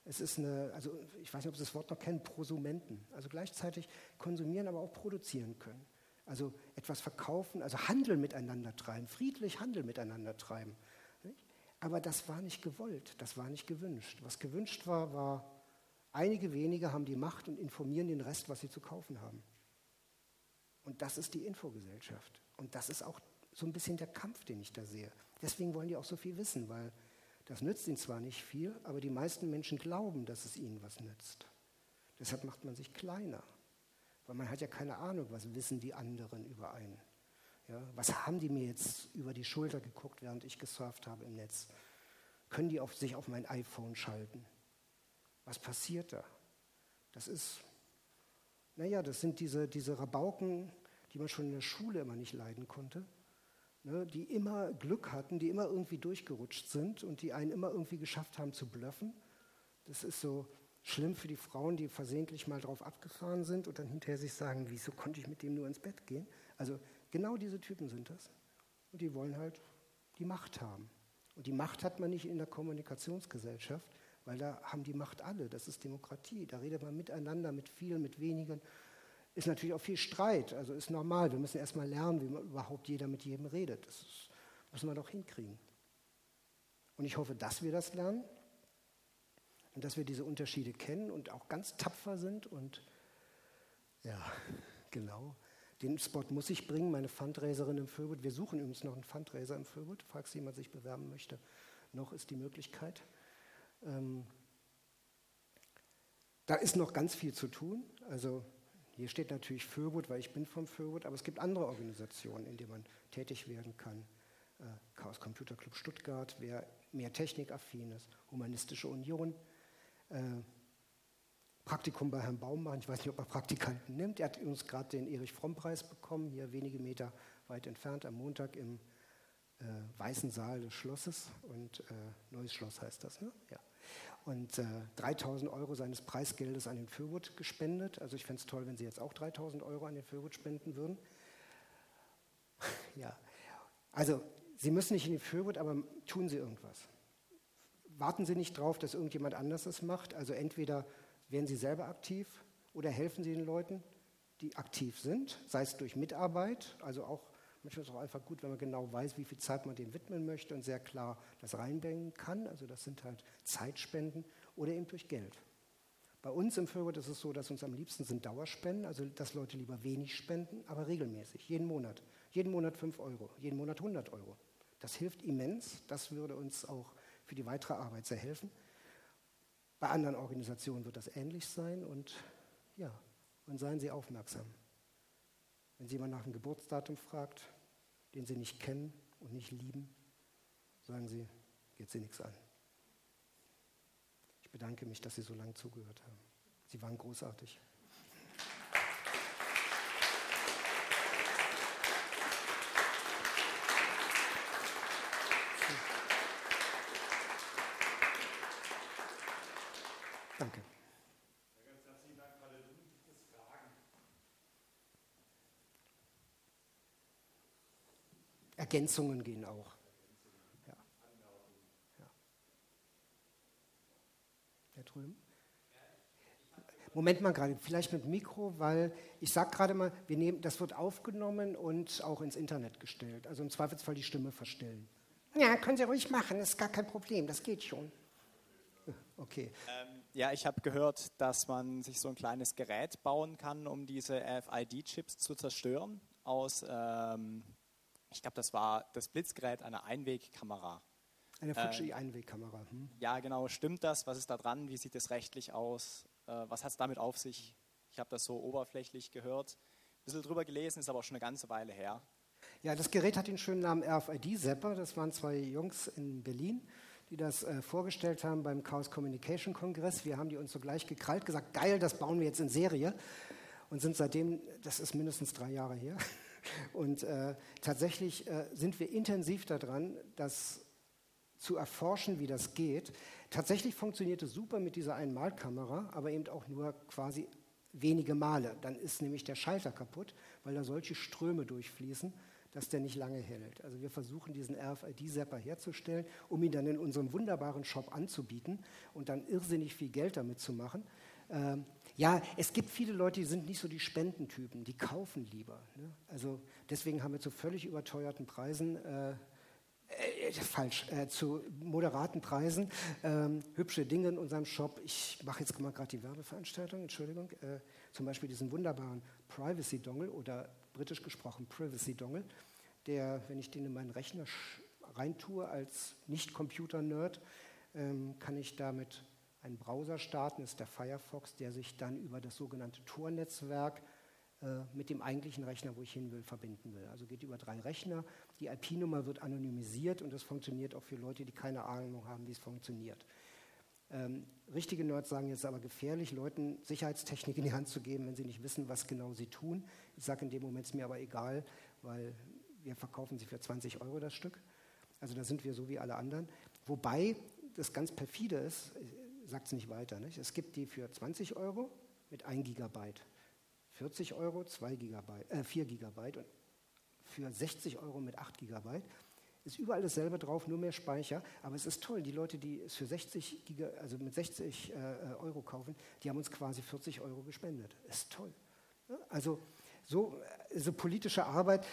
es ist eine, also ich weiß nicht, ob Sie das Wort noch kennen, Prosumenten. Also gleichzeitig konsumieren, aber auch produzieren können. Also etwas verkaufen, also Handel miteinander treiben, friedlich Handel miteinander treiben. Aber das war nicht gewollt, das war nicht gewünscht. Was gewünscht war, war, einige wenige haben die Macht und informieren den Rest, was sie zu kaufen haben. Und das ist die Infogesellschaft. Und das ist auch so ein bisschen der Kampf, den ich da sehe. Deswegen wollen die auch so viel wissen, weil das nützt ihnen zwar nicht viel, aber die meisten Menschen glauben, dass es ihnen was nützt. Deshalb macht man sich kleiner, weil man hat ja keine Ahnung, was wissen die anderen über einen. Ja, was haben die mir jetzt über die Schulter geguckt, während ich gesurft habe im Netz? Können die auf sich auf mein iPhone schalten? Was passiert da? Das ist, naja, das sind diese, diese Rabauken, die man schon in der Schule immer nicht leiden konnte ne, die immer Glück hatten, die immer irgendwie durchgerutscht sind und die einen immer irgendwie geschafft haben zu bluffen. Das ist so schlimm für die Frauen, die versehentlich mal drauf abgefahren sind und dann hinterher sich sagen, wieso konnte ich mit dem nur ins Bett gehen? Also genau diese Typen sind das. Und die wollen halt die Macht haben. Und die Macht hat man nicht in der Kommunikationsgesellschaft, weil da haben die Macht alle. Das ist Demokratie. Da redet man miteinander, mit vielen, mit wenigen. Ist natürlich auch viel Streit, also ist normal. Wir müssen erstmal lernen, wie man überhaupt jeder mit jedem redet. Das ist, müssen wir doch hinkriegen. Und ich hoffe, dass wir das lernen und dass wir diese Unterschiede kennen und auch ganz tapfer sind und ja, genau. Den Spot muss ich bringen, meine Fundraiserin im Föbut. Wir suchen übrigens noch einen Fundraiser im Föbut, falls jemand sich bewerben möchte. Noch ist die Möglichkeit. Ähm, da ist noch ganz viel zu tun. Also hier steht natürlich Föbut, weil ich bin vom Föbut, aber es gibt andere Organisationen, in denen man tätig werden kann. Äh, Chaos Computer Club Stuttgart, wer mehr technikaffin ist, Humanistische Union, äh, Praktikum bei Herrn Baum machen. Ich weiß nicht, ob er Praktikanten nimmt. Er hat uns gerade den Erich-Fromm-Preis bekommen, hier wenige Meter weit entfernt, am Montag im äh, Weißen Saal des Schlosses. Und äh, Neues Schloss heißt das, ne? Ja. Und äh, 3000 Euro seines Preisgeldes an den Fürwood gespendet. Also ich fände es toll, wenn Sie jetzt auch 3000 Euro an den Fürwood spenden würden. ja, also Sie müssen nicht in den Fürwood, aber tun Sie irgendwas. Warten Sie nicht darauf, dass irgendjemand anders es macht. Also entweder werden Sie selber aktiv oder helfen Sie den Leuten, die aktiv sind, sei es durch Mitarbeit, also auch manchmal ist es auch einfach gut, wenn man genau weiß, wie viel Zeit man dem widmen möchte und sehr klar das reinbringen kann. Also das sind halt Zeitspenden oder eben durch Geld. Bei uns im Fürgut ist es so, dass uns am liebsten sind Dauerspenden, also dass Leute lieber wenig spenden, aber regelmäßig, jeden Monat. Jeden Monat 5 Euro, jeden Monat 100 Euro. Das hilft immens, das würde uns auch für die weitere Arbeit sehr helfen. Bei anderen Organisationen wird das ähnlich sein und ja, und seien Sie aufmerksam. Wenn Sie jemand nach dem Geburtsdatum fragt, den Sie nicht kennen und nicht lieben, sagen Sie, geht Sie nichts an. Ich bedanke mich, dass Sie so lange zugehört haben. Sie waren großartig. Danke. Ganz herzlichen Dank, Frau Gibt es Fragen? Ergänzungen gehen auch. Ja. ja. Herr drüben? Moment mal gerade, vielleicht mit Mikro, weil ich sage gerade mal, wir nehmen, das wird aufgenommen und auch ins Internet gestellt. Also im Zweifelsfall die Stimme verstellen. Ja, können Sie ruhig machen, das ist gar kein Problem, das geht schon. Okay. Ähm, ja, ich habe gehört, dass man sich so ein kleines Gerät bauen kann, um diese RFID-Chips zu zerstören. Aus, ähm, ich glaube, das war das Blitzgerät einer Einwegkamera. Eine Fuji-Einwegkamera. Hm. Ja, genau. Stimmt das? Was ist da dran? Wie sieht das rechtlich aus? Äh, was hat es damit auf sich? Ich habe das so oberflächlich gehört. Ein bisschen drüber gelesen, ist aber auch schon eine ganze Weile her. Ja, das Gerät hat den schönen Namen RFID-Zapper. Das waren zwei Jungs in Berlin die das äh, vorgestellt haben beim Chaos Communication Kongress. Wir haben die uns sogleich gekrallt, gesagt, geil, das bauen wir jetzt in Serie. Und sind seitdem, das ist mindestens drei Jahre her, und äh, tatsächlich äh, sind wir intensiv daran, das zu erforschen, wie das geht. Tatsächlich funktioniert es super mit dieser Einmalkamera, aber eben auch nur quasi wenige Male. Dann ist nämlich der Schalter kaputt, weil da solche Ströme durchfließen dass der nicht lange hält. Also wir versuchen diesen RFID-Zapper herzustellen, um ihn dann in unserem wunderbaren Shop anzubieten und dann irrsinnig viel Geld damit zu machen. Ähm, ja, es gibt viele Leute, die sind nicht so die Spendentypen, die kaufen lieber. Ne? Also deswegen haben wir zu völlig überteuerten Preisen äh, äh, falsch, äh, zu moderaten Preisen ähm, hübsche Dinge in unserem Shop. Ich mache jetzt mal gerade die Werbeveranstaltung, Entschuldigung. Äh, zum Beispiel diesen wunderbaren Privacy Dongle oder britisch gesprochen Privacy Dongle, der, wenn ich den in meinen Rechner reintue als Nicht-Computer-Nerd, ähm, kann ich damit einen Browser starten, ist der Firefox, der sich dann über das sogenannte Tor-Netzwerk äh, mit dem eigentlichen Rechner, wo ich hin will, verbinden will. Also geht über drei Rechner, die IP-Nummer wird anonymisiert und das funktioniert auch für Leute, die keine Ahnung haben, wie es funktioniert. Ähm, richtige Nerds sagen jetzt aber gefährlich, Leuten Sicherheitstechnik in die Hand zu geben, wenn sie nicht wissen, was genau sie tun. Ich sage in dem Moment, es mir aber egal, weil wir verkaufen sie für 20 Euro das Stück. Also da sind wir so wie alle anderen. Wobei das ganz perfide ist, sagt es nicht weiter. Nicht? Es gibt die für 20 Euro mit 1 Gigabyte, 40 Euro 2 Gigabyte, äh, 4 Gigabyte und für 60 Euro mit 8 Gigabyte. Ist überall dasselbe drauf, nur mehr Speicher. Aber es ist toll, die Leute, die es für 60 Giga, also mit 60 äh, Euro kaufen, die haben uns quasi 40 Euro gespendet. Ist toll. Also so, so politische Arbeit.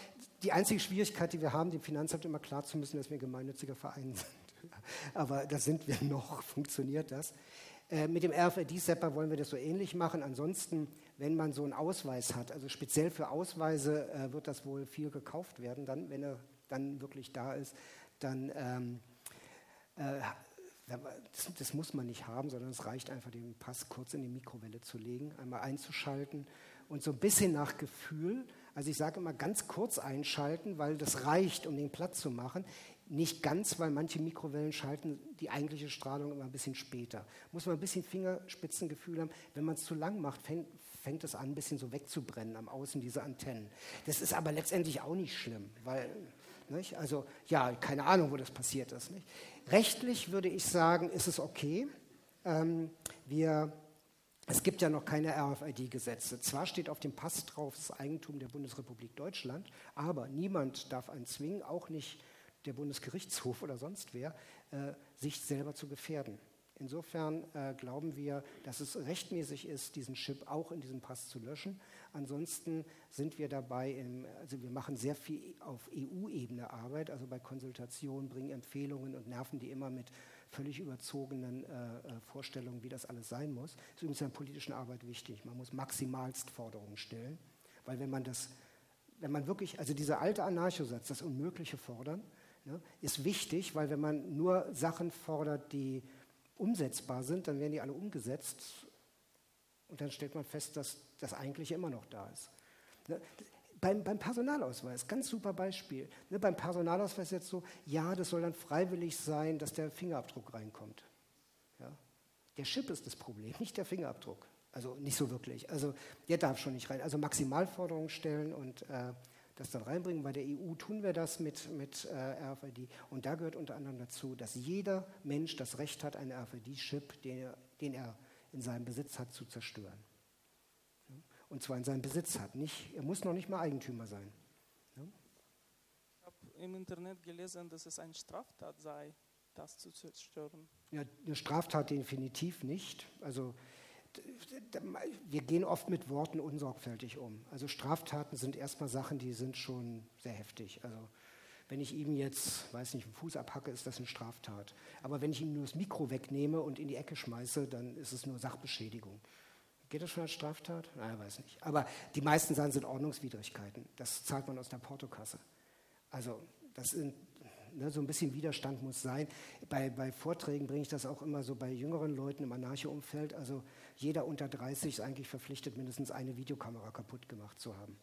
Die einzige Schwierigkeit, die wir haben, dem Finanzamt immer klar zu müssen, dass wir ein gemeinnütziger Verein sind. Aber da sind wir noch, funktioniert das. Äh, mit dem RFID-Sepper wollen wir das so ähnlich machen. Ansonsten, wenn man so einen Ausweis hat, also speziell für Ausweise äh, wird das wohl viel gekauft werden, dann, wenn er dann wirklich da ist, dann ähm, äh, das, das, muss man nicht haben, sondern es reicht einfach, den Pass kurz in die Mikrowelle zu legen, einmal einzuschalten und so ein bisschen nach Gefühl. Also ich sage immer ganz kurz einschalten, weil das reicht, um den Platz zu machen. Nicht ganz, weil manche Mikrowellen schalten die eigentliche Strahlung immer ein bisschen später. Muss man ein bisschen Fingerspitzengefühl haben. Wenn man es zu lang macht, fängt, fängt es an, ein bisschen so wegzubrennen am Außen dieser Antennen. Das ist aber letztendlich auch nicht schlimm, weil nicht? Also ja, keine Ahnung, wo das passiert ist. Nicht? Rechtlich würde ich sagen, ist es okay. Ähm, wir, es gibt ja noch keine RFID-Gesetze. Zwar steht auf dem Pass drauf, das Eigentum der Bundesrepublik Deutschland, aber niemand darf einen zwingen, auch nicht der Bundesgerichtshof oder sonst wer, äh, sich selber zu gefährden. Insofern äh, glauben wir, dass es rechtmäßig ist, diesen Chip auch in diesem Pass zu löschen. Ansonsten sind wir dabei, im, also wir machen sehr viel auf EU-Ebene Arbeit, also bei Konsultationen, bringen Empfehlungen und nerven die immer mit völlig überzogenen äh, äh Vorstellungen, wie das alles sein muss. Das ist übrigens in der politischen Arbeit wichtig. Man muss maximalst Forderungen stellen, weil wenn man das, wenn man wirklich, also dieser alte Anarchosatz, das Unmögliche fordern, ne, ist wichtig, weil wenn man nur Sachen fordert, die umsetzbar sind, dann werden die alle umgesetzt und dann stellt man fest, dass das Eigentliche immer noch da ist. Ne? Beim, beim, Personalausweis, ganz super Beispiel. Ne, beim Personalausweis jetzt so, ja, das soll dann freiwillig sein, dass der Fingerabdruck reinkommt. Ja? Der Chip ist das Problem, nicht der Fingerabdruck. Also nicht so wirklich. Also der darf schon nicht rein. Also Maximalforderungen stellen und äh, das dann reinbringen. Bei der EU tun wir das mit, mit äh, RFID. Und da gehört unter anderem dazu, dass jeder Mensch das Recht hat, einen RFID-Chip, den, den er in seinem Besitz hat, zu zerstören. Und zwar in seinem Besitz hat. Nicht, er muss noch nicht mal Eigentümer sein. Ich habe im Internet gelesen, dass es eine Straftat sei, das zu zerstören. Ja, eine Straftat definitiv nicht. Also wir gehen oft mit Worten unsorgfältig um. Also Straftaten sind erstmal Sachen, die sind schon sehr heftig. Also wenn ich ihm jetzt, weiß nicht, einen Fuß abhacke, ist das eine Straftat. Aber wenn ich ihm nur das Mikro wegnehme und in die Ecke schmeiße, dann ist es nur Sachbeschädigung. Geht das schon als Straftat? Naja, weiß nicht. Aber die meisten Sachen sind Ordnungswidrigkeiten. Das zahlt man aus der Portokasse. Also das sind ne, so ein bisschen Widerstand muss sein. Bei, bei Vorträgen bringe ich das auch immer so bei jüngeren Leuten im Anarcho-Umfeld. Also jeder unter 30 ist eigentlich verpflichtet, mindestens eine Videokamera kaputt gemacht zu haben.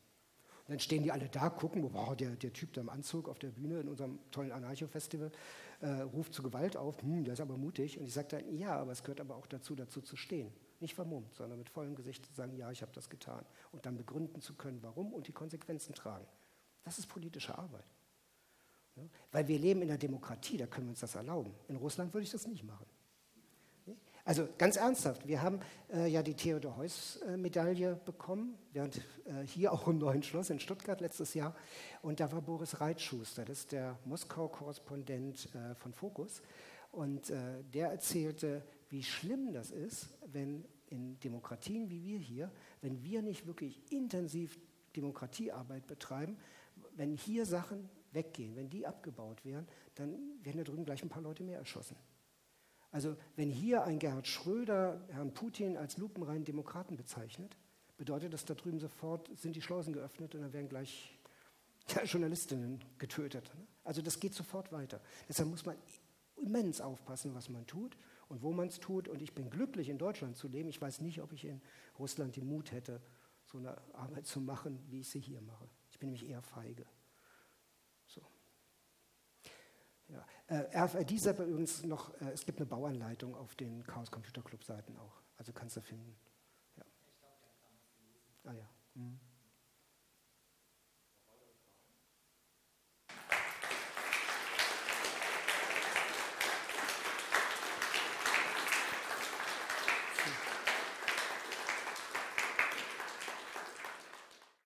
Und dann stehen die alle da, gucken, wow, der, der Typ da im Anzug auf der Bühne in unserem tollen Anarcho-Festival äh, ruft zu Gewalt auf, hm, der ist aber mutig. Und ich sage dann, ja, aber es gehört aber auch dazu, dazu zu stehen. Nicht vermummt, sondern mit vollem Gesicht zu sagen, ja, ich habe das getan. Und dann begründen zu können, warum und die Konsequenzen tragen. Das ist politische Arbeit. Weil wir leben in der Demokratie, da können wir uns das erlauben. In Russland würde ich das nicht machen. Also ganz ernsthaft, wir haben äh, ja die Theodor Heuss-Medaille äh, bekommen, während äh, hier auch im Neuen Schloss in Stuttgart letztes Jahr. Und da war Boris Reitschuster, das ist der Moskau-Korrespondent äh, von Focus. Und äh, der erzählte, wie schlimm das ist, wenn in Demokratien wie wir hier, wenn wir nicht wirklich intensiv Demokratiearbeit betreiben, wenn hier Sachen weggehen, wenn die abgebaut werden, dann werden da drüben gleich ein paar Leute mehr erschossen. Also wenn hier ein Gerhard Schröder Herrn Putin als lupenreinen Demokraten bezeichnet, bedeutet das da drüben sofort, sind die Schleusen geöffnet und dann werden gleich ja, Journalistinnen getötet. Ne? Also das geht sofort weiter. Deshalb muss man immens aufpassen, was man tut und wo man es tut. Und ich bin glücklich, in Deutschland zu leben. Ich weiß nicht, ob ich in Russland den Mut hätte, so eine Arbeit zu machen, wie ich sie hier mache. Ich bin nämlich eher feige. Äh, RFID Zap übrigens noch, äh, es gibt eine Bauanleitung auf den Chaos Computer Club Seiten auch. Also kannst du finden. Ja. Ah ja. Mhm.